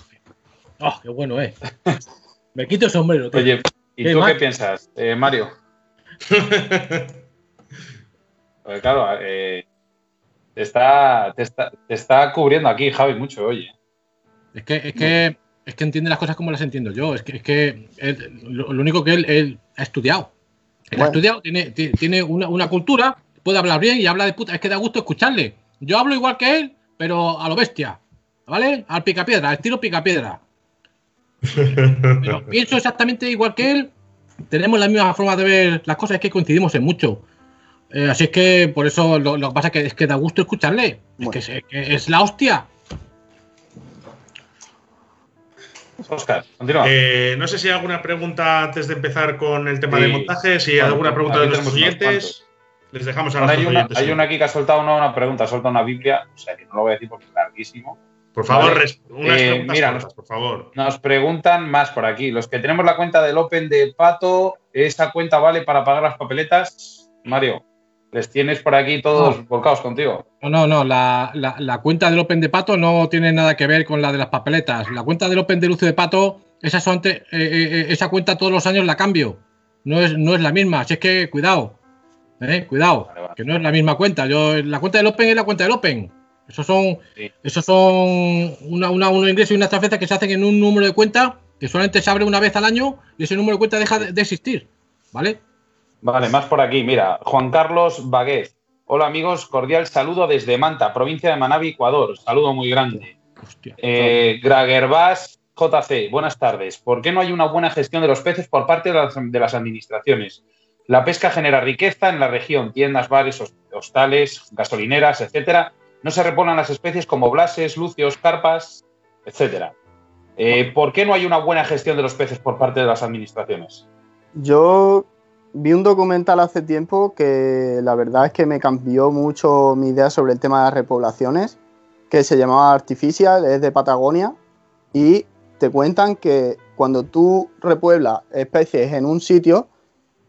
Oh, qué bueno es. Me quito el sombrero. Tío. Oye, ¿y tú qué piensas, eh, Mario? *laughs* pues claro, eh, te, está, te, está, te, está, cubriendo aquí, Javi, mucho, oye. Es que, es que es que entiende las cosas como las entiendo yo. Es que, es que lo, único que él, ha estudiado. Él ha estudiado, tiene, tiene una, cultura, puede hablar bien y habla de puta. Es que da gusto escucharle. Yo hablo igual que él, pero a lo bestia. ¿Vale? Al picapiedra, al estilo picapiedra. *laughs* Pero pienso exactamente igual que él. Tenemos la misma forma de ver las cosas, es que coincidimos en mucho. Eh, así es que por eso lo, que pasa es que, es que da gusto escucharle. Es, que que es la hostia. Oscar, continúa. Eh, no sé si hay alguna pregunta antes de empezar con el tema de montaje. Si hay alguna pregunta de los oyentes, les dejamos a los hay una, Hay una aquí que ha soltado una, pregunta, ha soltado una Biblia, o sea que no lo voy a decir porque es larguísimo. Por favor, unas eh, preguntas mira, por favor. Nos preguntan más por aquí. Los que tenemos la cuenta del Open de Pato, ¿esa cuenta vale para pagar las papeletas? Mario, les tienes por aquí todos volcados contigo. No, no, no. La, cuenta del Open de Pato no tiene nada que ver con la de las papeletas. La cuenta del Open de Lucio de Pato, esa, eh, eh, eh, esa cuenta todos los años la cambio. No es, no es la misma. Así es que cuidado. cuidado. Que no es la misma cuenta. Yo, la cuenta del Open es la cuenta del Open. Esos son, esos son una, una, unos ingresos y unas transferencias que se hacen en un número de cuenta que solamente se abre una vez al año y ese número de cuenta deja de existir. ¿Vale? Vale, más por aquí. Mira, Juan Carlos Baguez. Hola amigos, cordial saludo desde Manta, provincia de Manabi, Ecuador. Saludo muy grande. Eh, Gragerbas JC, buenas tardes. ¿Por qué no hay una buena gestión de los peces por parte de las, administraciones? La pesca genera riqueza en la región, tiendas, bares, hostales, gasolineras, etcétera. No se reponen las especies como blases, lucios, carpas, etcétera. Eh, ¿Por qué no hay una buena gestión de los peces por parte de las administraciones? Yo vi un documental hace tiempo que la verdad es que me cambió mucho mi idea sobre el tema de las repoblaciones, que se llamaba Artificial, es de Patagonia, y te cuentan que cuando tú repueblas especies en un sitio,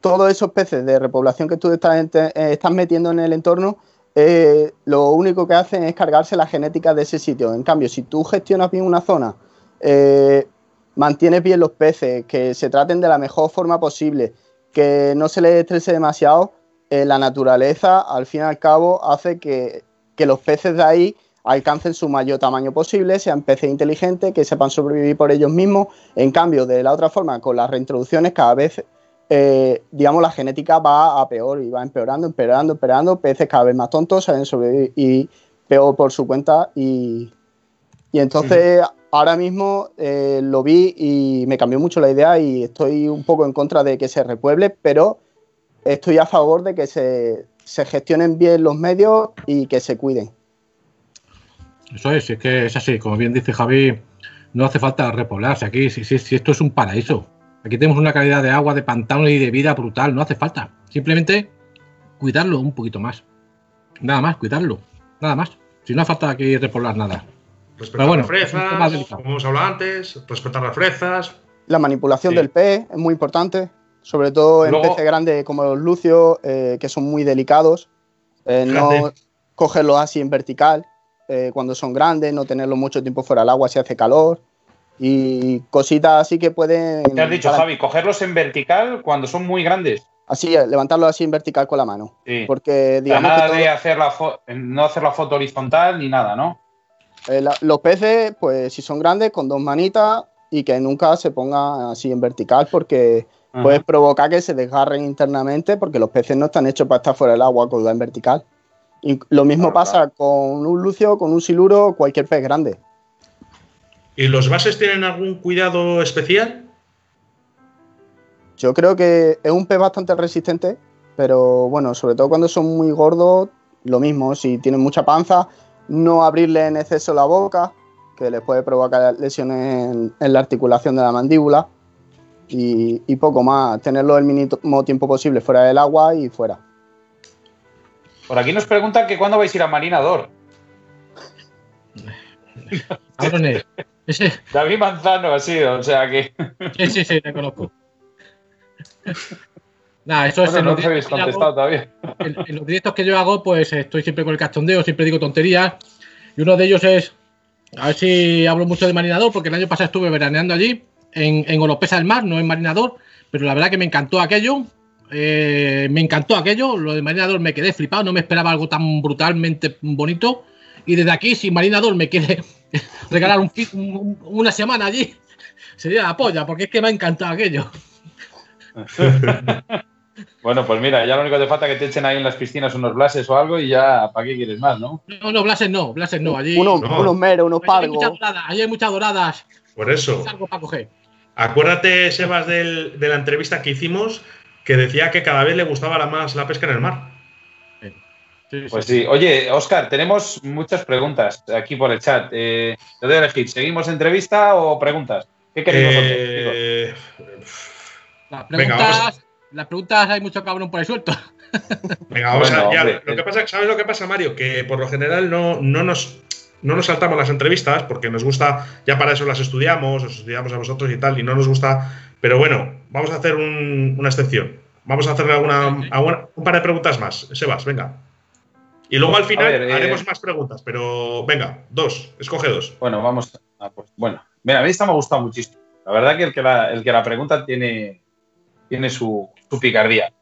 todos esos peces de repoblación que tú estás, eh, metiendo en el entorno, eh, lo único que hacen es cargarse la genética de ese sitio. En cambio, si tú gestionas bien una zona, eh, mantienes bien los peces, que se traten de la mejor forma posible, que no se les estrese demasiado, eh, la naturaleza al fin y al cabo hace que, los peces de ahí alcancen su mayor tamaño posible, sean peces inteligentes, que sepan sobrevivir por ellos mismos. En cambio, de la otra forma, con las reintroducciones, cada vez, eh, digamos, la genética va a peor y va empeorando, empeorando, empeorando. Peces cada vez más tontos saben sobrevivir y peor por su cuenta. Y, y entonces, ahora mismo eh, lo vi y me cambió mucho la idea y estoy un poco en contra de que se repueble, pero estoy a favor de que se, gestionen bien los medios y que se cuiden. Eso es, es que es así, como bien dice Javi, no hace falta repoblarse aquí, si, si, esto es un paraíso. Aquí tenemos una calidad de agua, de pantano y de vida brutal, no hace falta. Simplemente cuidarlo un poquito más. Nada más, cuidarlo. Nada más. Si no hace falta aquí repoblar nada. Respetar las fresas, como hemos hablado antes, respetar las fresas. La manipulación del pez es muy importante, sobre todo en peces grandes como los lucios, eh, que son muy delicados. Eh, no cogerlos así en vertical eh, cuando son grandes, no tenerlos mucho tiempo fuera del agua si hace calor. Y cositas así que pueden. ¿Qué has dicho, Javi? Cogerlos en vertical cuando son muy grandes. Así, levantarlos así en vertical con la mano. Porque, digamos. nada de hacer la no hacer la foto horizontal ni nada, ¿no? Eh, los peces, pues si son grandes, con dos manitas y que nunca se pongan así en vertical porque puede provocar que se desgarren internamente porque los peces no están hechos para estar fuera del agua con en vertical. Y lo mismo pasa con un lucio, con un siluro, cualquier pez grande. ¿Y los bases tienen algún cuidado especial? Yo creo que es un pez bastante resistente, pero bueno, sobre todo cuando son muy gordos, lo mismo, si tienen mucha panza, no abrirle en exceso la boca, que le puede provocar lesiones en, la articulación de la mandíbula. Y, poco más, tenerlo el mínimo tiempo posible fuera del agua y fuera. Por aquí nos preguntan que cuándo vais a ir a Marinador. *laughs* David Manzano ha sido, o sea que. Sí, sí, sí, te conozco. *laughs* Nada, eso es en, los directos que yo hago, pues estoy siempre con el cachondeo, siempre digo tonterías. Y uno de ellos es, a ver si hablo mucho de marinador, porque el año pasado estuve veraneando allí, en, en Oropesa del Mar, no en marinador, pero la verdad que me encantó aquello. Eh, me encantó aquello, lo de marinador me quedé flipado, no me esperaba algo tan brutalmente bonito. Y desde aquí, si marinador me quiere *laughs* regalar una semana allí, sería la polla, porque es que me ha encantado aquello. *laughs* Bueno, pues mira, ya lo único que te falta es que te echen ahí en las piscinas unos blases o algo y ya, ¿para qué quieres más, no? No, no, blases no, blases no. Allí, unos, meros, unos pargos. Allí hay muchas doradas. Por eso. Acuérdate, Sebas, de la entrevista que hicimos, que decía que cada vez le gustaba más la pesca en el mar. pues sí. Oye, Oscar, tenemos muchas preguntas aquí por el chat. Eh, te doy a elegir, ¿seguimos entrevista o preguntas? ¿Qué queréis eh... Las preguntas, las preguntas hay mucho cabrón por ahí suelto. *laughs* Venga, vamos a ya, Lo que pasa, ¿sabes lo que pasa, Mario? Que por lo general no, no nos no nos saltamos las entrevistas porque nos gusta, ya para eso las estudiamos, os estudiamos a vosotros y tal, y no nos gusta. Pero bueno, vamos a hacer una excepción. Vamos a hacerle alguna, un par de preguntas más. Sebas, venga. Y luego al final eh, haremos más preguntas, pero venga, dos, escoge dos. Bueno, vamos. A, pues, bueno, mira, a mí esta me ha gustado muchísimo. La verdad que el que la, el que la pregunta tiene, tiene su, picardía.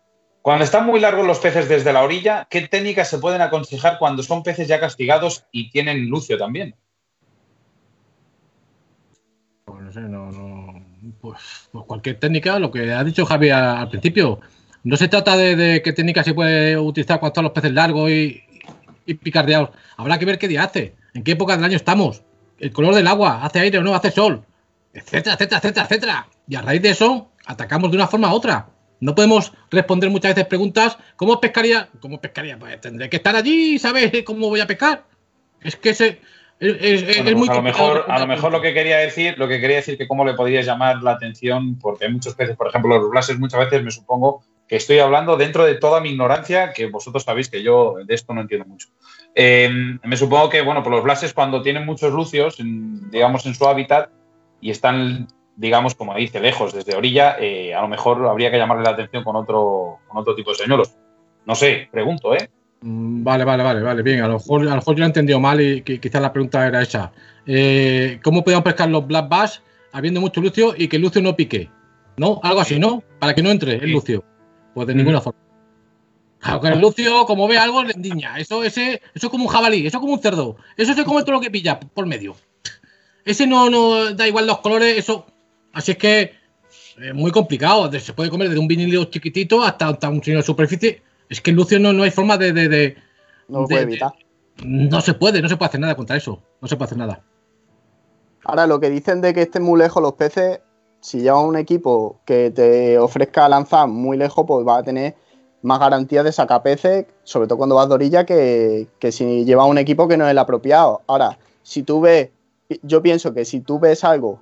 Cuando están muy largos los peces desde la orilla, ¿qué técnicas se pueden aconsejar cuando son peces ya castigados y tienen lucio también? Pues no sé, no, no. Pues, pues cualquier técnica, lo que ha dicho Javi al, principio. No se trata de, qué técnica se puede utilizar cuando están los peces largos y, y picardeados. Habrá que ver qué día hace, en qué época del año estamos, el color del agua, hace aire o no, hace sol, etcétera, etcétera, etcétera, etcétera. Y a raíz de eso, atacamos de una forma u otra. No podemos responder muchas veces preguntas, ¿cómo pescaría? ¿Cómo pescaría? Pues tendré que estar allí y saber cómo voy a pescar. Es que se, es, pues muy a lo mejor a lo mejor lo que quería decir lo que quería decir que cómo le podrías llamar la atención porque hay muchos peces por ejemplo los blases muchas veces me supongo que estoy hablando dentro de toda mi ignorancia que vosotros sabéis que yo de esto no entiendo mucho eh, me supongo que bueno pues los blases cuando tienen muchos lucios digamos en su hábitat y están digamos, como dice, lejos, desde orilla, eh, a lo mejor habría que llamarle la atención con otro, con otro tipo de señuelos. No sé, pregunto, ¿eh? Mm, vale, vale, vale, vale. Bien, a lo mejor, a lo mejor yo lo he entendido mal y quizás la pregunta era esa. Eh, ¿Cómo podemos pescar los black bass habiendo mucho lucio y que el lucio no pique? ¿No? Algo así, ¿no? Para que no entre el lucio. Pues de ninguna forma. Claro, que el lucio, como ve algo, le endiña. Eso, ese, eso es como un jabalí, eso es como un cerdo. Eso se come todo lo que pilla por medio. Ese no, no da igual los colores, eso Así es que es muy complicado. Se puede comer desde un vinilo chiquitito hasta, un signo de superficie. Es que en Lucio no, no hay forma de. no lo puede evitar. no se puede, no se puede hacer nada contra eso. No se puede hacer nada. Ahora, lo que dicen de que estén muy lejos los peces, si llevas un equipo que te ofrezca lanzar muy lejos, pues va a tener más garantía de sacar peces, sobre todo cuando vas de orilla, que, que si llevas un equipo que no es el apropiado. Ahora, si tú ves, yo pienso que si tú ves algo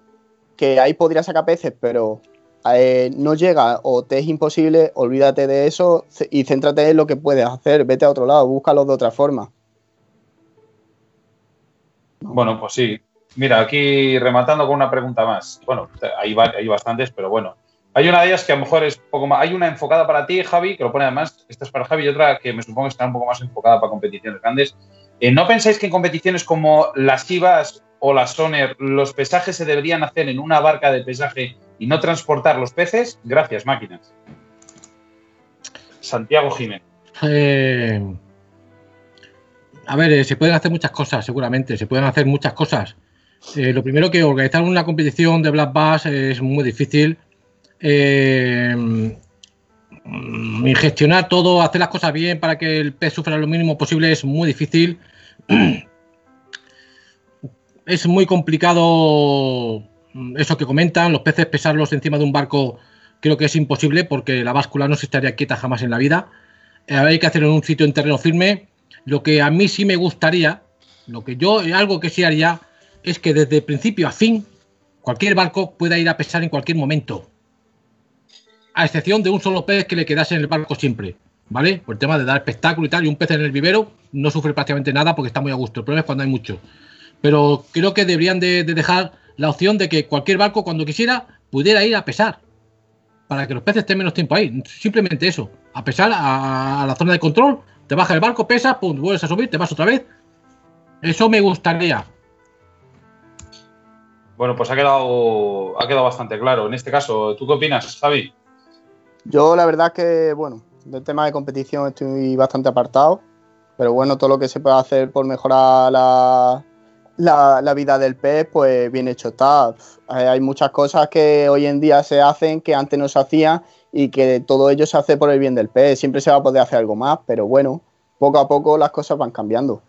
que ahí podría sacar peces, pero eh, no llega o te es imposible, olvídate de eso y céntrate en lo que puedes hacer. Vete a otro lado, búscalo de otra forma. Bueno, pues sí. Mira, aquí rematando con una pregunta más. Bueno, hay, hay bastantes, pero bueno. Hay una de ellas que a lo mejor es un poco más. Hay una enfocada para ti, Javi, que lo pone además. Esta es para Javi y otra que me supongo que está un poco más enfocada para competiciones grandes. Eh, ¿No pensáis que en competiciones como las Chivas o la Soner, los pesajes se deberían hacer en una barca de pesaje y no transportar los peces? Gracias, máquinas. Santiago Jiménez. Eh, a ver, eh, se pueden hacer muchas cosas, seguramente, se pueden hacer muchas cosas. Eh, lo primero que organizar una competición de Black Bass es muy difícil. Mm, y gestionar todo, hacer las cosas bien para que el pez sufra lo mínimo posible es muy difícil. *clears throat* es muy complicado mm, eso que comentan, los peces pesarlos encima de un barco creo que es imposible porque la báscula no se estaría quieta jamás en la vida. Eh, hay que hacerlo en un sitio en terreno firme. Lo que a mí sí me gustaría, lo que yo, algo que sí haría, es que desde principio a fin cualquier barco pueda ir a pesar en cualquier momento. A excepción de un solo pez que le quedase en el barco siempre. ¿Vale? Por el tema de dar espectáculo y tal, y un pez en el vivero no sufre prácticamente nada porque está muy a gusto. El problema es cuando hay mucho. Pero creo que deberían de, dejar la opción de que cualquier barco, cuando quisiera, pudiera ir a pesar. Para que los peces estén menos tiempo ahí. Simplemente eso. A pesar a, la zona de control, te baja el barco, pesa, pum, vuelves a subir, te vas otra vez. Eso me gustaría. Bueno, pues ha quedado, ha quedado bastante claro. En este caso, ¿tú qué opinas, Xavi? Yo la verdad que, bueno, del tema de competición estoy bastante apartado. Pero bueno, todo lo que se puede hacer por mejorar la, la, vida del pez, pues bien hecho está. Hay muchas cosas que hoy en día se hacen que antes no se hacían y que todo ello se hace por el bien del pez. Siempre se va a poder hacer algo más, pero bueno, poco a poco las cosas van cambiando.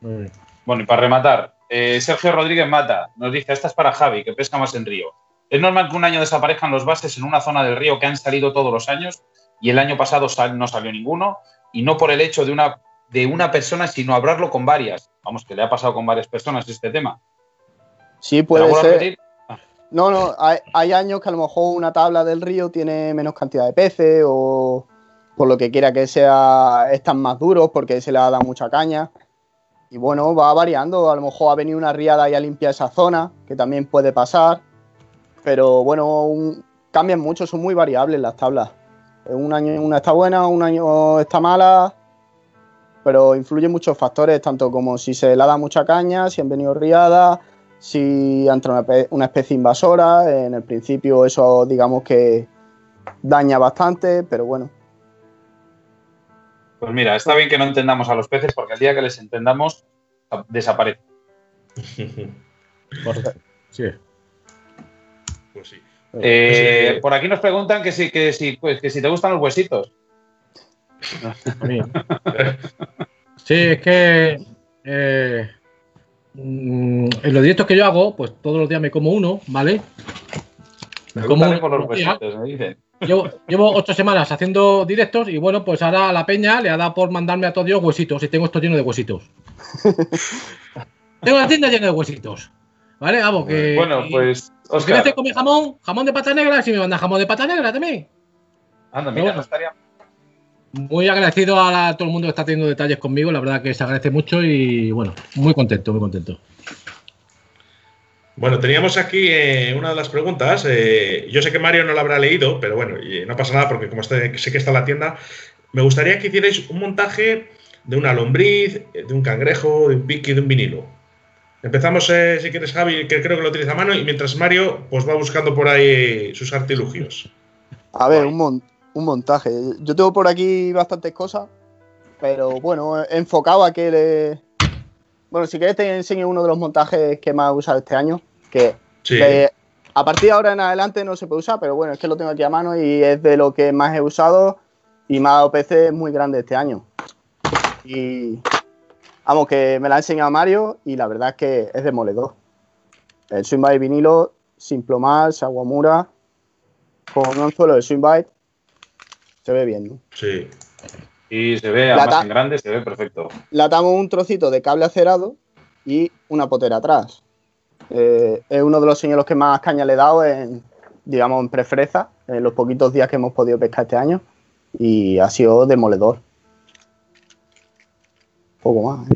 Bueno, y para rematar, eh, Sergio Rodríguez Mata nos dice, esta es para Javi, que pesca más en río. ¿Es normal que un año desaparezcan los bases en una zona del río que han salido todos los años y el año pasado no salió ninguno? Y no por el hecho de una de una persona, sino hablarlo con varias. Vamos, que le ha pasado con varias personas este tema. Sí, puede ser. Ah. No, no, hay, años que a lo mejor una tabla del río tiene menos cantidad de peces o por lo que quiera que sea, están más duros porque se le ha dado mucha caña. Y bueno, va variando. A lo mejor ha venido una riada y ha limpiado esa zona, que también puede pasar. Pero bueno, cambian mucho, son muy variables las tablas. Un año una está buena, un año está mala, pero influyen muchos factores, tanto como si se le ha dado mucha caña, si han venido riadas, si ha entrado una especie invasora. En el principio eso digamos que daña bastante, pero bueno. Pues mira, está bien que no entendamos a los peces porque el día que les entendamos desaparecen. *laughs* sí. Pues sí. Eh, por aquí nos preguntan que si, que si, pues, que si te gustan los huesitos. *laughs* Sí, es que eh, mm, en los directos que yo hago, pues todos los días me como uno, ¿vale? Me, como los huesitos, me dicen. Llevo, ocho semanas haciendo directos y bueno, pues ahora la peña le ha dado por mandarme a todos Dios huesitos y tengo esto lleno de huesitos. *laughs* tengo la tienda llena de huesitos. ¿Vale? Vamos, que. Bueno, pues. Oscar. Si comer jamón, jamón de pata negra, si me manda jamón de pata negra también. Anda, mira, no estaría. Muy agradecido a, todo el mundo que está teniendo detalles conmigo, la verdad que se agradece mucho y bueno, muy contento, muy contento. Bueno, teníamos aquí eh, una de las preguntas. Eh, yo sé que Mario no la habrá leído, pero bueno, no pasa nada porque como sé que está en la tienda, me gustaría que hicierais un montaje de una lombriz, de un cangrejo, de un piqui, de un vinilo. Empezamos, eh, si quieres, Javi, que creo que lo utiliza a mano, y mientras Mario pues va buscando por ahí sus artilugios. A ver, un, un montaje. Yo tengo por aquí bastantes cosas, pero bueno, enfocado a que le, bueno, si quieres te enseño uno de los montajes que más he usado este año, que, a partir de ahora en adelante no se puede usar, pero bueno, es que lo tengo aquí a mano y es de lo que más he usado y me ha dado PC muy grande este año. Y vamos, que me la ha enseñado Mario y la verdad es que es demoledor. El Swing vinilo, sin plomar, Aguamura, con un anzuelo de Swing se ve bien, ¿no? Sí. Y se ve, además en grande, se ve perfecto. Le atamos un trocito de cable acerado y una potera atrás. Eh, es uno de los señuelos que más caña le he dado en, digamos, en prefreza, en los poquitos días que hemos podido pescar este año. Y ha sido demoledor. Poco más.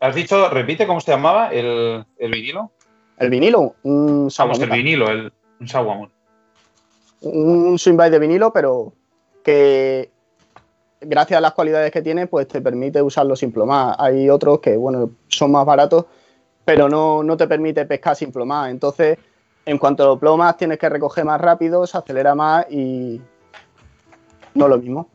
¿Has dicho, repite cómo se llamaba el, vinilo? El vinilo, un Vamos, el vinilo, el, un Sawamura. Un swing de vinilo, pero que gracias a las cualidades que tiene, pues te permite usarlo sin plomar. Hay otros que, bueno, son más baratos, pero no, no te permite pescar sin plomar. Entonces, en cuanto lo plomas, tienes que recoger más rápido, se acelera más y no lo mismo.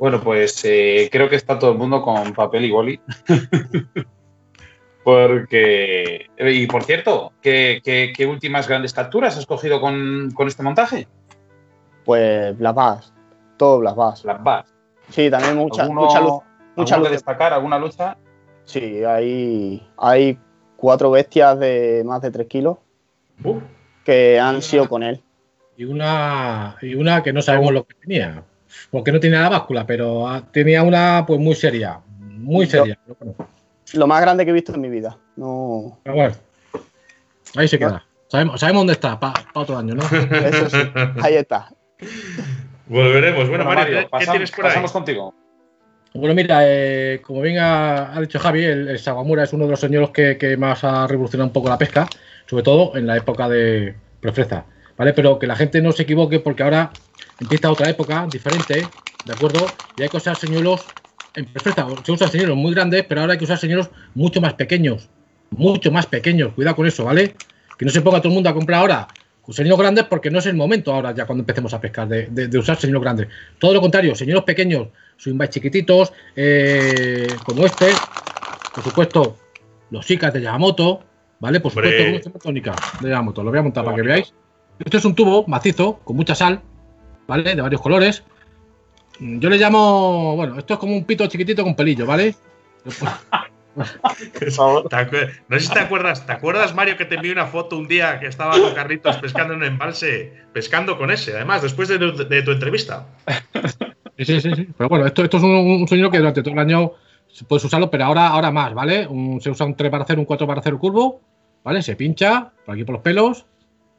Bueno, pues eh, creo que está todo el mundo con papel y boli. *laughs* Porque. Y por cierto, ¿qué, últimas grandes capturas has cogido con, con este montaje? Pues Black Bass, todo Black Bass. Black Bass. Sí, también mucha, mucha luz. Mucha luz. que destacar? ¿Alguna lucha? Sí, hay, hay cuatro bestias de más de 3 kilos uh. que han sido con él. Y una, y una que no sabemos lo que tenía, porque no tenía la báscula, pero tenía una pues muy seria, muy seria. Lo, más grande que he visto en mi vida. No. Pero bueno, ahí se queda. Sabemos, sabemos dónde está, para otro año, ¿no? *laughs* Eso sí, ahí está. Volveremos. Bueno, Mario, ¿qué, tienes por ahí? Pasamos contigo. Bueno, mira, eh, como bien ha, dicho Javi, el, el, Sagamura es uno de los señuelos que, más ha revolucionado un poco la pesca, sobre todo en la época de prefreza, ¿vale? Pero que la gente no se equivoque porque ahora empieza otra época diferente, ¿de acuerdo? Y hay que usar señuelos en prefreza, se usan señuelos muy grandes, pero ahora hay que usar señuelos mucho más pequeños, mucho más pequeños, cuidado con eso, ¿vale? Que no se ponga todo el mundo a comprar ahora señuelos grandes porque no es el momento ahora ya cuando empecemos a pescar de, usar señuelos grandes. Todo lo contrario, señuelos pequeños, swingbaits chiquititos, eh, como este, por supuesto, los Sikas de Yamamoto, ¿vale? Por supuesto, tónica de Yamamoto. Lo voy a montar para que veáis. Esto es un tubo macizo con mucha sal, ¿vale? De varios colores. Yo le llamo, bueno, esto es como un pito chiquitito con pelillo, ¿vale? *laughs* no sé si te acuerdas, ¿te acuerdas, Mario, que te envié una foto un día que estaba con Carritos pescando en un embalse, pescando con ese, además, después de, tu entrevista? Sí, sí, sí, Pero bueno, esto, esto es un, sueño que durante todo el año puedes usarlo, pero ahora, ahora más, ¿vale? se usa un 3 para hacer, un 4 para hacer curvo, ¿vale? Se pincha por aquí por los pelos,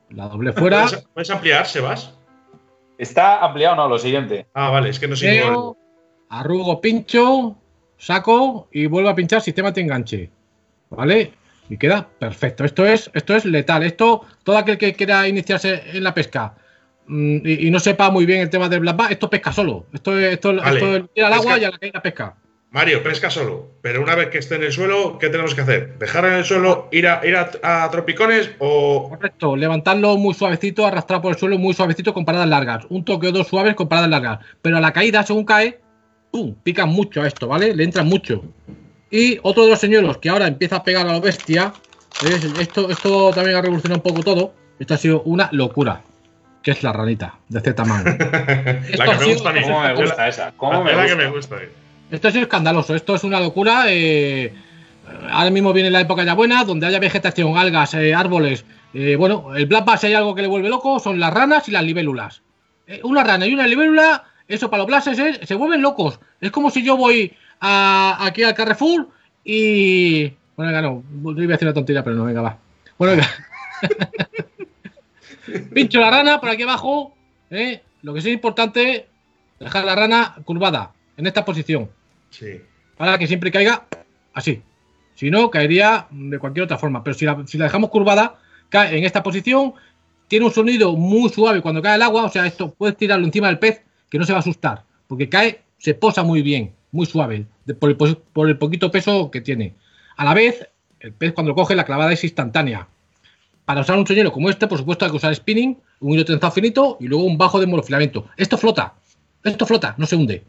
la doble fuera. ¿Puedes, ampliar, Sebas? Está ampliado, no, lo siguiente. Ah, vale, es que no sé. Arrugo, pincho, saco y vuelvo a pinchar sistema de enganche. ¿Vale? Y queda perfecto. Esto es, esto es letal. Esto, todo aquel que quiera iniciarse en la pesca mm, y, no sepa muy bien el tema del black bass, esto pesca solo. Esto, esto, esto es ir al agua y a la caída pesca. Mario, pesca solo, pero una vez que esté en el suelo, ¿qué tenemos que hacer? ¿Dejar en el suelo, ir a, ir a, tropicones o...? Correcto, levantarlo muy suavecito, arrastrar por el suelo muy suavecito con paradas largas. Un toque o dos suaves con paradas largas. Pero a la caída, según cae, ¡pum! Pican mucho a esto, ¿vale? Le entran mucho. Y otro de los señuelos que ahora empieza a pegar a la bestia, esto, esto también ha revolucionado un poco todo. Esto ha sido una locura. Que es la ranita de Z-Man. *laughs* la que me gusta a mí. ¿Cómo me gusta esa? ¿Cómo me que me gusta. Esto es escandaloso, esto es una locura. Eh, ahora mismo viene la época ya buena, donde haya vegetación, algas, eh, árboles. Eh, bueno, el Black Bass, hay algo que le vuelve loco, son las ranas y las libélulas. una rana y una libélula, eso para los blases se vuelven locos. Es como si yo voy aquí al Carrefour y. Bueno, venga, no, iba a decir una tontería, pero no, venga, va. Bueno, venga. *laughs* Pincho la rana por aquí abajo. Lo que es importante, dejar la rana curvada en esta posición. Para que siempre caiga así. Si no, caería de cualquier otra forma. Pero si la, si la dejamos curvada, cae en esta posición. Tiene un sonido muy suave cuando cae el agua. O sea, esto puedes tirarlo encima del pez que no se va a asustar. Porque cae, se posa muy bien, muy suave, por, el, por el poquito peso que tiene. A la vez, el pez cuando lo coge, la clavada es instantánea. Para usar un señuelo como este, por supuesto, hay que usar spinning, un hilo trenzado finito y luego un bajo de monofilamento. Esto flota. Esto flota, no se hunde.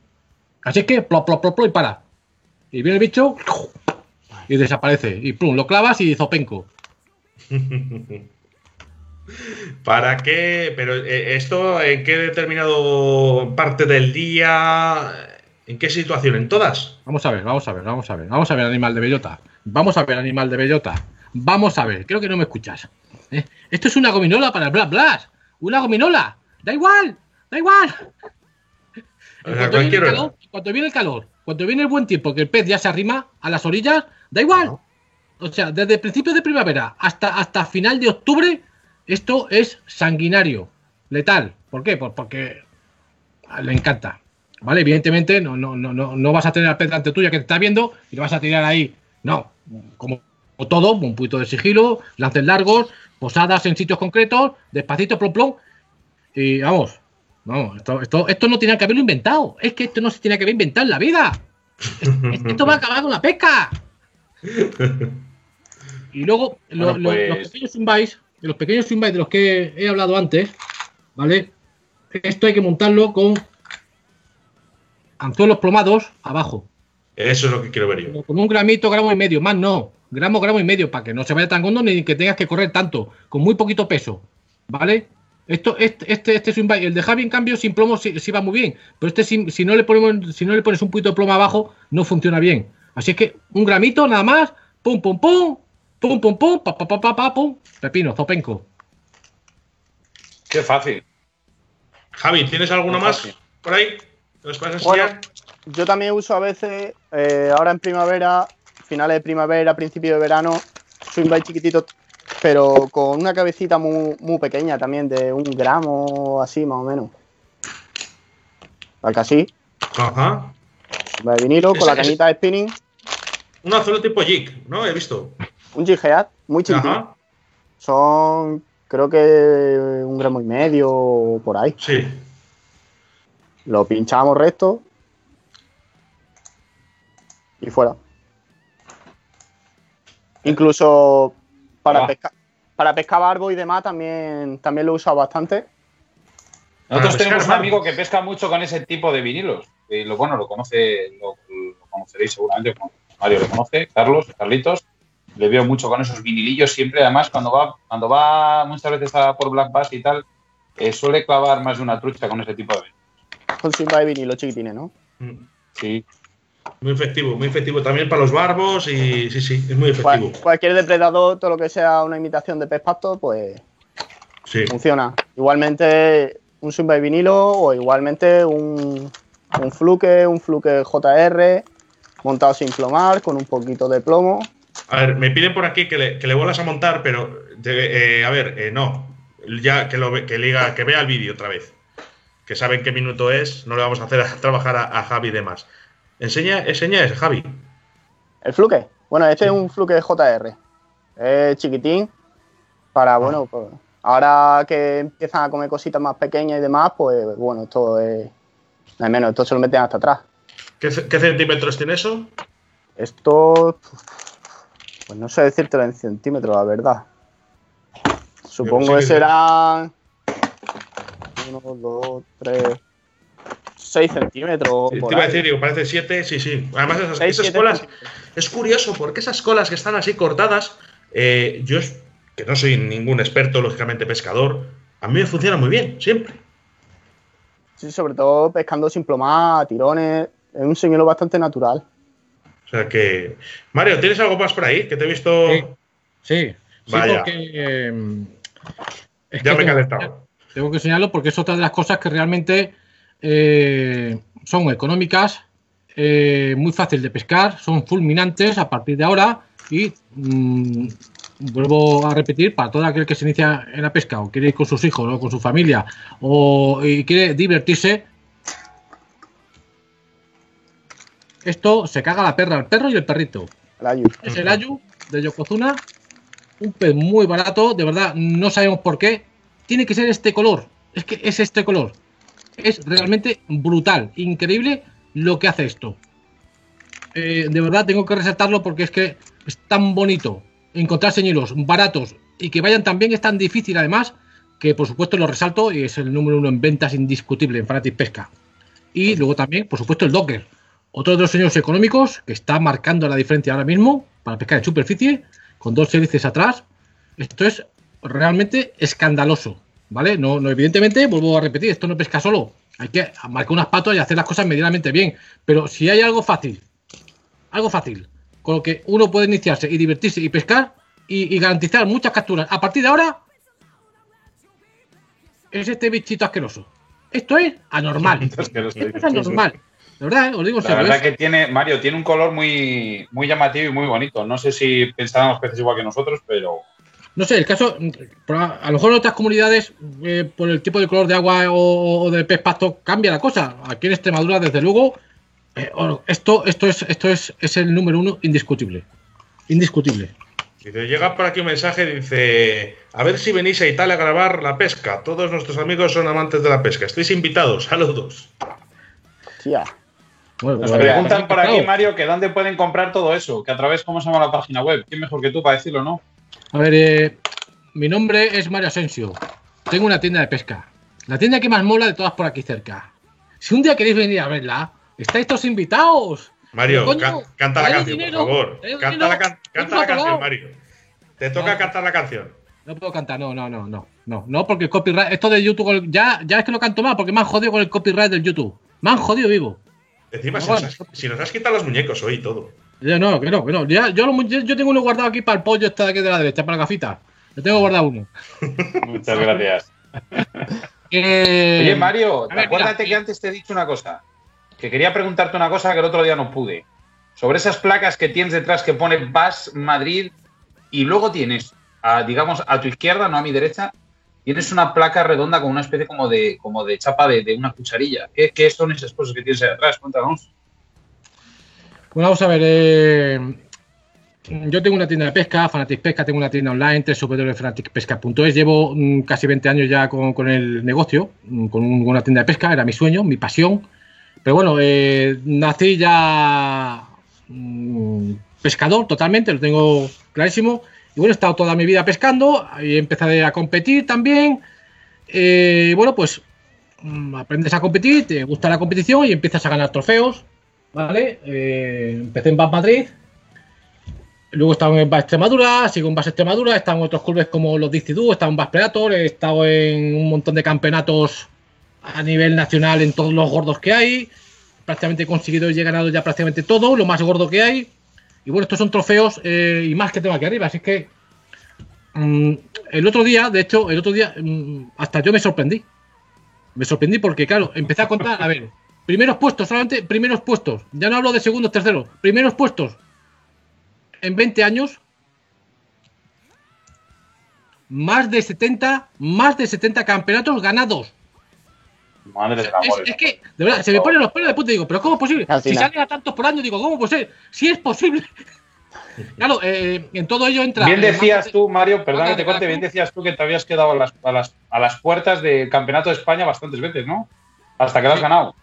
Así que, plop, plop, plop, y para. Y viene el bicho y desaparece. Y plum, lo clavas y zopenco. *laughs* ¿Para qué? Pero eh, esto, ¿en qué determinado parte del día? ¿En qué situación? ¿En todas? Vamos a ver, vamos a ver, vamos a ver. Vamos a ver, animal de bellota. Vamos a ver, animal de bellota. Vamos a ver, creo que no me escuchas. ¿eh? Esto es una gominola para el Blas Blas. Una gominola. Da igual, da igual. Cuando viene, el calor, cuando viene el calor, cuando viene el buen tiempo, que el pez ya se arrima a las orillas, da igual. O sea, desde el principio de primavera hasta, hasta final de octubre, esto es sanguinario, letal. ¿Por qué? Pues porque le encanta. ¿Vale? Evidentemente no, no, no, no vas a tener al pez ante tuya que te está viendo y lo vas a tirar ahí. No, como todo, un poquito de sigilo, lances largos, posadas en sitios concretos, despacito, plom, plom. Y vamos, no, esto, esto, no tiene que haberlo inventado. Es que esto no se tiene que haber inventado en la vida. Esto va a acabar con la pesca. Y luego, los pues- pequeños invites, los pequeños invites de los que he hablado antes, ¿vale? Esto hay que montarlo con anzuelos plomados abajo. Eso es lo que quiero ver yo. Con un gramito, gramo y medio, más no. Gramo, gramo y medio, para que no se vaya tan hondo ni que tengas que correr tanto, con muy poquito peso, ¿vale? Esto, este, este, este es un El de Javi, en cambio, sin plomo sí, va muy bien. Pero este, si, no le ponemos, si no le pones un poquito de plomo abajo, no funciona bien. Así es que un gramito nada más. Pum, pum, pum. Pum, pum, pum. Pa, pa, pa, pa, pum. Pepino, zopenco. Qué fácil. Javi, ¿tienes alguno más por ahí? Bueno, yo también uso a veces, eh, ahora en primavera, finales de primavera, principio de verano, swing chiquitito pero con una cabecita muy, muy pequeña también, de un gramo así más o menos. Para que así. Ajá. De vinilo, con la cañita de spinning. Un azul tipo jig, ¿no? He visto. Un jig head, muy chiquitito. Son, creo que un gramo y medio por ahí. Sí. Lo pinchamos recto. Y fuera. Incluso para, pescar, para pescar barbo y demás también, también lo he usado bastante. Nosotros tenemos un amigo que pesca mucho con ese tipo de vinilos. Y lo bueno, lo conoce, lo, conoceréis seguramente, Mario lo conoce, Carlos, Carlitos. Le veo mucho con esos vinilillos siempre. Además, cuando va, cuando va muchas veces a por Black Bass y tal, eh, suele clavar más de una trucha con ese tipo de vinilos. Con de vinilo chiquitines, ¿no? Sí. Muy efectivo, muy efectivo también para los barbos y sí, sí, es muy efectivo. cualquier depredador, todo lo que sea una imitación de pez pasto, pues funciona. Igualmente un swing vinilo o igualmente un, un fluke, un fluke JR montado sin plomar, con un poquito de plomo. A ver, me piden por aquí que le, que le vuelvas a montar, pero eh, a ver, eh, no, ya que, lo, que, le que vea el vídeo otra vez. Que saben qué minuto es, no le vamos a hacer trabajar a, a Javi y demás. Enseña, enseña ese, Javi. ¿El fluke? Bueno, este es un fluke JR. Es chiquitín para, bueno, pues, Ahora que empiezan a comer cositas más pequeñas y demás, pues bueno, esto es. No menos, esto se lo meten hasta atrás. ¿Qué, centímetros tiene eso? Esto. Pues no sé decirte en centímetros, la verdad. Supongo que serán. Uno, dos, tres. 6 centímetros. te iba a decir, digo, parece 7, sí, sí. Además, esas, colas. Es curioso porque esas colas que están así cortadas, eh, yo, que no soy ningún experto, lógicamente pescador, a mí me funciona muy bien, siempre. Sí, sobre todo pescando sin plomar, tirones. Es un señuelo bastante natural. O sea que. Mario, ¿tienes algo más por ahí? Que te he visto. Sí, sí, porque. Em, ya me he calentado. Tengo que enseñarlo porque es otra de las cosas que realmente eh, son económicas, eh, muy fácil de pescar, son fulminantes a partir de ahora y mm, vuelvo a repetir, para todo aquel que se inicia en la pesca o quiere ir con sus hijos o con su familia o y quiere divertirse, esto se caga la perra, el perro y el perrito. Es el ayu de Yokozuna, un pez muy barato, de verdad, no sabemos por qué. Tiene que ser este color, es que es este color. Es realmente brutal, increíble lo que hace esto. Eh, de verdad tengo que resaltarlo porque es que es tan bonito encontrar señuelos baratos y que vayan tan bien, es tan difícil además que por supuesto lo resalto y es el número uno en ventas indiscutible en Fanatic Pesca. Y luego también, por supuesto, el Docker. Otro de los señuelos económicos que está marcando la diferencia ahora mismo para pescar en superficie, con dos hélices atrás. Esto es realmente escandaloso. ¿Vale? No, no, evidentemente, vuelvo a repetir, esto no pesca solo. Hay que marcar unas patas y hacer las cosas medianamente bien. Pero si hay algo fácil, algo fácil, con lo que uno puede iniciarse y divertirse y pescar y, garantizar muchas capturas, a partir de ahora, es este bichito asqueroso. Esto es anormal. *laughs* Esto es anormal. La verdad, ¿eh? os digo La verdad que tiene, Mario, tiene un color muy, muy llamativo y muy bonito. No sé si pensarán los peces igual que nosotros, pero no sé, el caso, a lo mejor en otras comunidades, eh, por el tipo de color de agua o, de pez pasto, cambia la cosa. Aquí en Extremadura, desde luego, eh, esto, esto, es, esto es, es el número uno indiscutible. Indiscutible. Dice, llega por aquí un mensaje, dice, a ver si venís a Italia a grabar la pesca. Todos nuestros amigos son amantes de la pesca. Estáis invitados, saludos. Tía. Nos pues preguntan por aquí, Mario, que dónde pueden comprar todo eso, que a través, ¿cómo se llama la página web? ¿Quién mejor que tú para decirlo, no? A ver, eh, mi nombre es Mario Asensio. Tengo una tienda de pesca. La tienda que más mola de todas por aquí cerca. Si un día queréis venir a verla, estáis todos invitados. Mario, canta la canción, por favor. Canta, la, canción, Mario. Te toca cantar la canción. No puedo cantar, no, no, no, no, no, no, porque el copyright, esto de YouTube, ya, ya es que lo canto más, porque me han jodido con el copyright del YouTube. Me han jodido vivo. Encima, si, nos has, si, nos has, quitado los muñecos hoy y todo. Ya no, que no, que no. Ya, yo, yo, tengo uno guardado aquí para el pollo este de aquí de la derecha, para la gafita. Yo tengo guardado uno. *laughs* Muchas gracias. *laughs* Oye, Mario, acuérdate que antes te he dicho una cosa. Que quería preguntarte una cosa que el otro día no pude. Sobre esas placas que tienes detrás que pone VAS Madrid y luego tienes, digamos, a tu izquierda, no a mi derecha, tienes una placa redonda con una especie como de, como de chapa de, una cucharilla. ¿Qué, ¿Qué, son esas cosas que tienes ahí atrás? Cuéntanos. Bueno, vamos a ver. Eh, yo tengo una tienda de pesca, Fanatic Pesca, tengo una tienda online, www.fanaticpesca.es. Llevo mm, casi 20 años ya con, el negocio, mm, con una tienda de pesca, era mi sueño, mi pasión. Pero bueno, eh, nací ya mm, pescador totalmente, lo tengo clarísimo. Y bueno, he estado toda mi vida pescando y empecé a competir también. Eh, bueno, pues aprendes a competir, te gusta la competición y empiezas a ganar trofeos. ¿Vale? Eh, empecé en Bas Madrid, luego he estado en Bas Extremadura, sigo en Bas Extremadura, he en otros clubes como los Dictidú, he estado en Bas Predator, he estado en un montón de campeonatos a nivel nacional en todos los gordos que hay, prácticamente he conseguido y he ganado ya prácticamente todo, lo más gordo que hay, y bueno, estos son trofeos eh, y más que tengo aquí arriba, así que mm, el otro día, de hecho, el otro día mm, hasta yo me sorprendí. Me sorprendí porque, claro, empecé a contar, a ver, Primeros puestos, solamente primeros puestos. Ya no hablo de segundos, terceros. Primeros puestos. En 20 años. Más de 70, más de 70 campeonatos ganados. Madre es, es, que, de verdad, se me ponen los pelos de puta y digo, pero ¿cómo es posible? Si salen a tantos por año, digo, ¿cómo puede ser? Si es posible. *laughs* Claro, eh, en todo ello entra. Bien decías tú, Mario, perdón que te corte, bien decías tú que te habías quedado a las, a las, a las puertas del Campeonato de España bastantes veces, ¿no? Hasta que lo has ganado.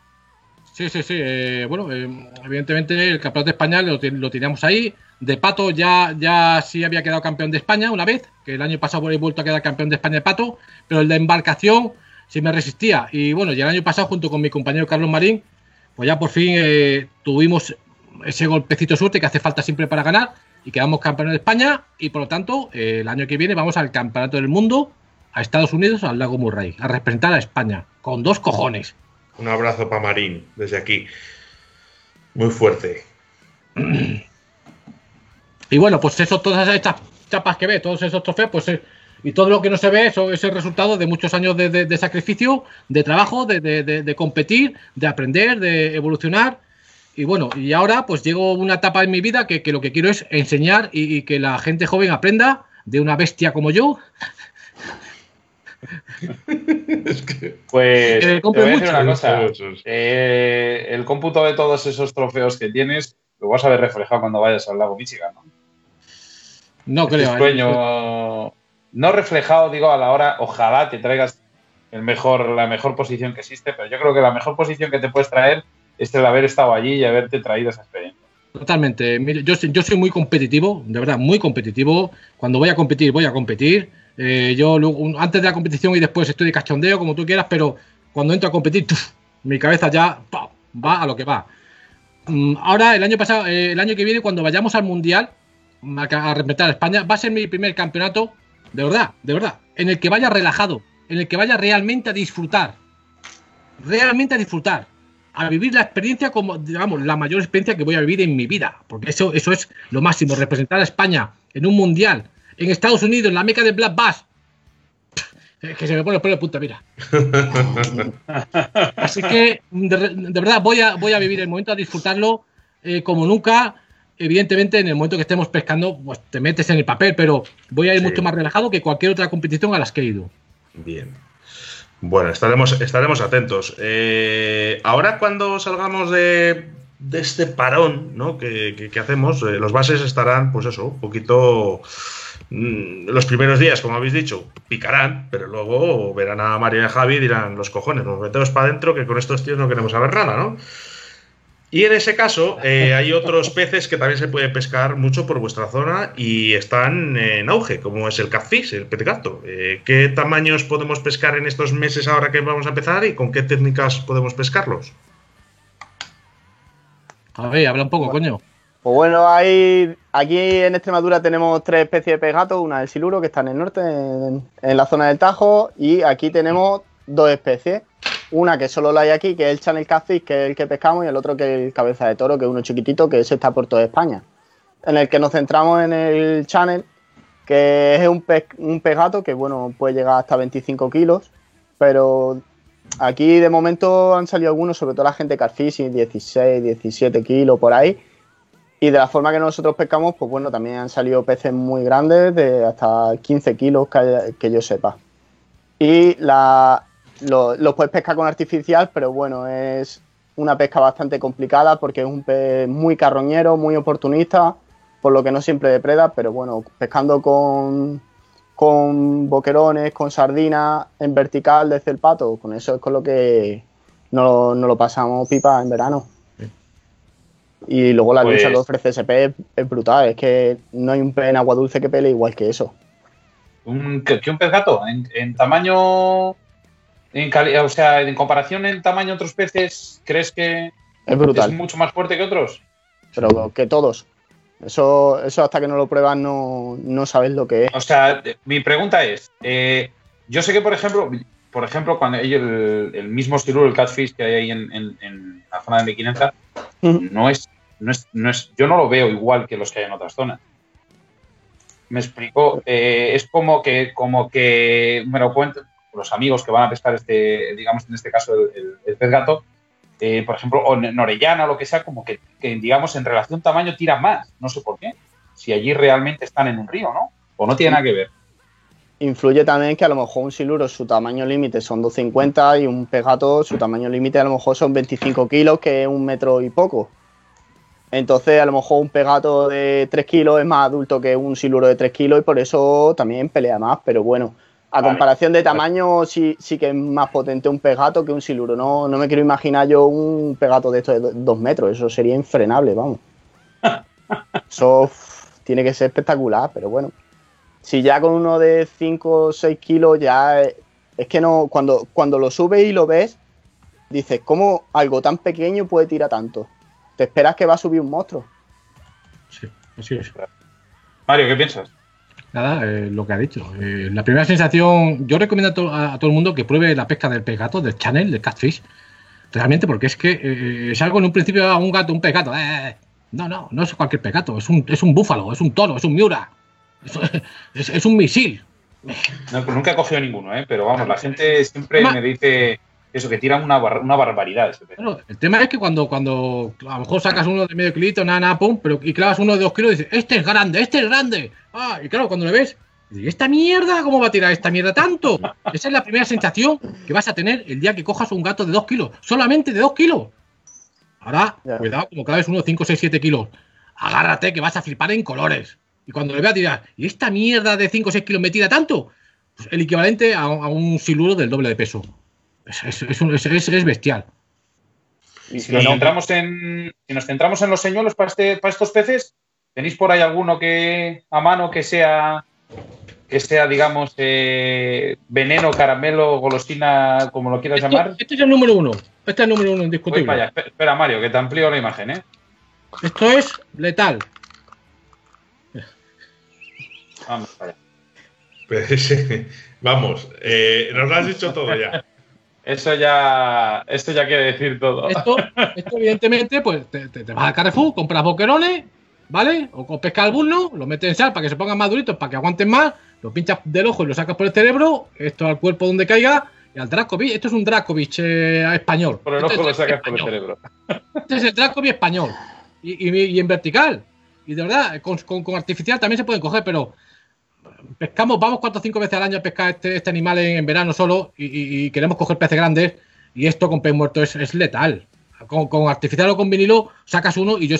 Sí, sí, sí. Eh, bueno, eh, evidentemente el campeonato de España lo, lo, teníamos ahí. De Pato ya, ya sí había quedado campeón de España una vez, que el año pasado he vuelto a quedar campeón de España de Pato, pero el de embarcación sí me resistía. Y bueno, ya el año pasado, junto con mi compañero Carlos Marín, pues ya por fin eh, tuvimos ese golpecito suerte que hace falta siempre para ganar y quedamos campeones de España y por lo tanto el año que viene vamos al campeonato del mundo a Estados Unidos, al lago Murray, a representar a España, con dos cojones. Un abrazo para Marín desde aquí. Muy fuerte. Y bueno, pues eso, todas estas chapas que ve, todos esos trofeos, pues eh, y todo lo que no se ve, eso es el resultado de muchos años de, sacrificio, de trabajo, de, competir, de aprender, de evolucionar. Y bueno, y ahora pues llego a una etapa en mi vida que, lo que quiero es enseñar y, que la gente joven aprenda de una bestia como yo *laughs* Pues te voy a decir una cosa. Eh, el cómputo de todos esos trofeos que tienes lo vas a ver reflejado cuando vayas al lago Michigan, ¿no? No creo. ¿eh? Sueño, no reflejado, digo, a la hora, ojalá te traigas el mejor, la mejor posición que existe, pero yo creo que la mejor posición que te puedes traer es el haber estado allí y haberte traído esa experiencia. Totalmente. yo, yo soy muy competitivo, de verdad, muy competitivo. Cuando voy a competir, voy a competir. Eh, yo antes de la competición y después estoy de cachondeo, como tú quieras, pero cuando entro a competir, mi cabeza ya va a lo que va. Mm, ahora, el año pasado, eh, el año que viene, cuando vayamos al Mundial, a, representar a España, va a ser mi primer campeonato, de verdad, de verdad, en el que vaya relajado, en el que vaya realmente a disfrutar. Realmente a disfrutar. A vivir la experiencia como, digamos, la mayor experiencia que voy a vivir en mi vida. Porque eso, eso es lo máximo, representar a España en un mundial en Estados Unidos, en la meca de Black Bass. Que se me pone el pelo de punta, mira. *laughs* Así que, de, verdad, voy a, voy a vivir el momento, a disfrutarlo eh, como nunca. Evidentemente, en el momento que estemos pescando, pues te metes en el papel, pero voy a ir mucho más relajado que cualquier otra competición a las que he ido. Bien. Bueno, estaremos, estaremos atentos. Eh, ahora cuando salgamos de, este parón ¿no? que, hacemos, eh, los bases estarán, pues eso, un poquito los primeros días, como habéis dicho, picarán, pero luego verán a María y Javi y dirán, los cojones, nos metemos para adentro que con estos tíos no queremos saber nada, ¿no? Y en ese caso, eh, hay otros *laughs* peces que también se puede pescar mucho por vuestra zona y están en auge, como es el catfish, el pez gato. Eh, ¿Qué tamaños podemos pescar en estos meses ahora que vamos a empezar y con qué técnicas podemos pescarlos? A ver, habla un poco, coño. Pues bueno, hay, aquí en Extremadura tenemos tres especies de pez gato, una del siluro que está en el norte, en, la zona del Tajo, y aquí tenemos dos especies. Una que solo la hay aquí, que es el channel catfish, que es el que pescamos, y el otro que es el cabeza de toro, que es uno chiquitito, que ese está por toda España. En el que nos centramos en el channel, que es un pez, un pez gato que bueno, puede llegar hasta 25 kilos, pero aquí de momento han salido algunos, sobre todo la gente catfish, 16, 17 kilos por ahí y de la forma que nosotros pescamos, pues bueno, también han salido peces muy grandes, de hasta 15 kilos que, yo sepa. Y la, los puedes pescar con artificial, pero bueno, es una pesca bastante complicada porque es un pez muy carroñero, muy oportunista, por lo que no siempre depreda, pero bueno, pescando con, con boquerones, con sardinas en vertical desde el pato, con eso es con lo que no, no lo pasamos pipa en verano. Y luego la lucha que pues- ofrece ese es brutal. Es que no hay un pez en agua dulce que pele igual que eso. Un, ¿Que, un pez gato? ¿En, tamaño. En o sea, en comparación en tamaño a otros peces, ¿crees que es, brutal. es mucho más fuerte que otros? Pero que todos. Eso, eso hasta que no lo pruebas no, no sabes lo que es. O sea, mi pregunta es, eh, yo sé que, por ejemplo, por ejemplo, cuando hay el, mismo siluro, el catfish que hay ahí en, la zona de Mequinenza, no, es, no, es, no es, yo no lo veo igual que los que hay en otras zonas. Me explico, eh, es como que, como que me lo cuento los amigos que van a pescar este, digamos, en este caso el, pez gato, eh, por ejemplo, o en Orellana o lo que sea, como que, digamos, en relación tamaño tira más, no sé por qué, si allí realmente están en un río, ¿no? O no tiene nada que ver influye también que a lo mejor un siluro su tamaño límite son 250 y un pegato su tamaño límite a lo mejor son 25 kilos, que es un metro y poco. Entonces, a lo mejor un pegato de 3 kilos es más adulto que un siluro de 3 kilos y por eso también pelea más. Pero bueno, a comparación de tamaño, sí, sí que es más potente un pegato que un siluro. No, no me quiero imaginar yo un pegato de estos de 2 metros. Eso sería infrenable, vamos. *laughs* Eso tiene que ser espectacular, pero bueno. Si ya con uno de 5 o 6 kilos ya es que no, cuando, cuando lo subes y lo ves, dices, ¿cómo algo tan pequeño puede tirar tanto? Te esperas que va a subir un monstruo. Sí, así es. Mario, ¿qué piensas? Nada, eh, lo que ha dicho. Eh, la primera sensación, yo recomiendo a, todo el mundo que pruebe la pesca del pegato, del channel, del catfish. Realmente, porque es que eh, es algo en un principio un gato, un pegato. no, no, no es cualquier pegato, es un, es un búfalo, es un toro, es un miura, *laughs* es, es un misil. No, pues nunca he cogido ninguno, ¿eh? pero vamos, la gente siempre me dice eso, que tiran una, una barbaridad. el tema es que cuando, cuando a lo mejor sacas uno de medio kilito, nada, nada, pum, pero y clavas uno de dos kilos y dices, este es grande, este es grande. Ah, y claro, cuando le ves, dices, ¿esta mierda? ¿Cómo va a tirar esta mierda tanto? *laughs* Esa es la primera sensación que vas a tener el día que cojas un gato de dos kilos, solamente de dos kilos. Ahora, cuidado, como claves uno de 5, 6, 7 kilos. Agárrate que vas a flipar en colores. Y cuando le veas dirás, ¿y esta mierda de 5 o 6 kilos me tira tanto? Pues el equivalente a, un siluro del doble de peso. Es, es, bestial. Y si nos, centramos en, si nos centramos en los señuelos para, este, para estos peces, ¿tenéis por ahí alguno que a mano que sea que sea, digamos, eh, veneno, caramelo, golosina, como lo quieras llamar. Este es el número uno. Este es el número uno indiscutible. Espera, Mario, que te amplío la imagen, ¿eh? Esto es letal. Vamos pues, *laughs* Vamos, eh, nos lo has dicho todo ya. Eso ya, esto ya quiere decir todo. Esto, evidentemente, pues te, te, vas al Carrefour, compras boquerones, ¿vale? O pesca al bulno, lo metes en sal para que se pongan más duritos, para que aguanten más, lo pinchas del ojo y lo sacas por el cerebro, esto al cuerpo donde caiga, y al Dracovic, esto es un Dracovic eh, español. Por el ojo lo sacas por el cerebro. Este es el Dracovic español. Y, y, en vertical. Y de verdad, con, con artificial también se pueden coger, pero pescamos, vamos cuatro o cinco veces al año a pescar este, este animal en, verano solo y, queremos coger peces grandes y esto con pez muerto es, letal. Con, con, artificial o con vinilo sacas uno y yo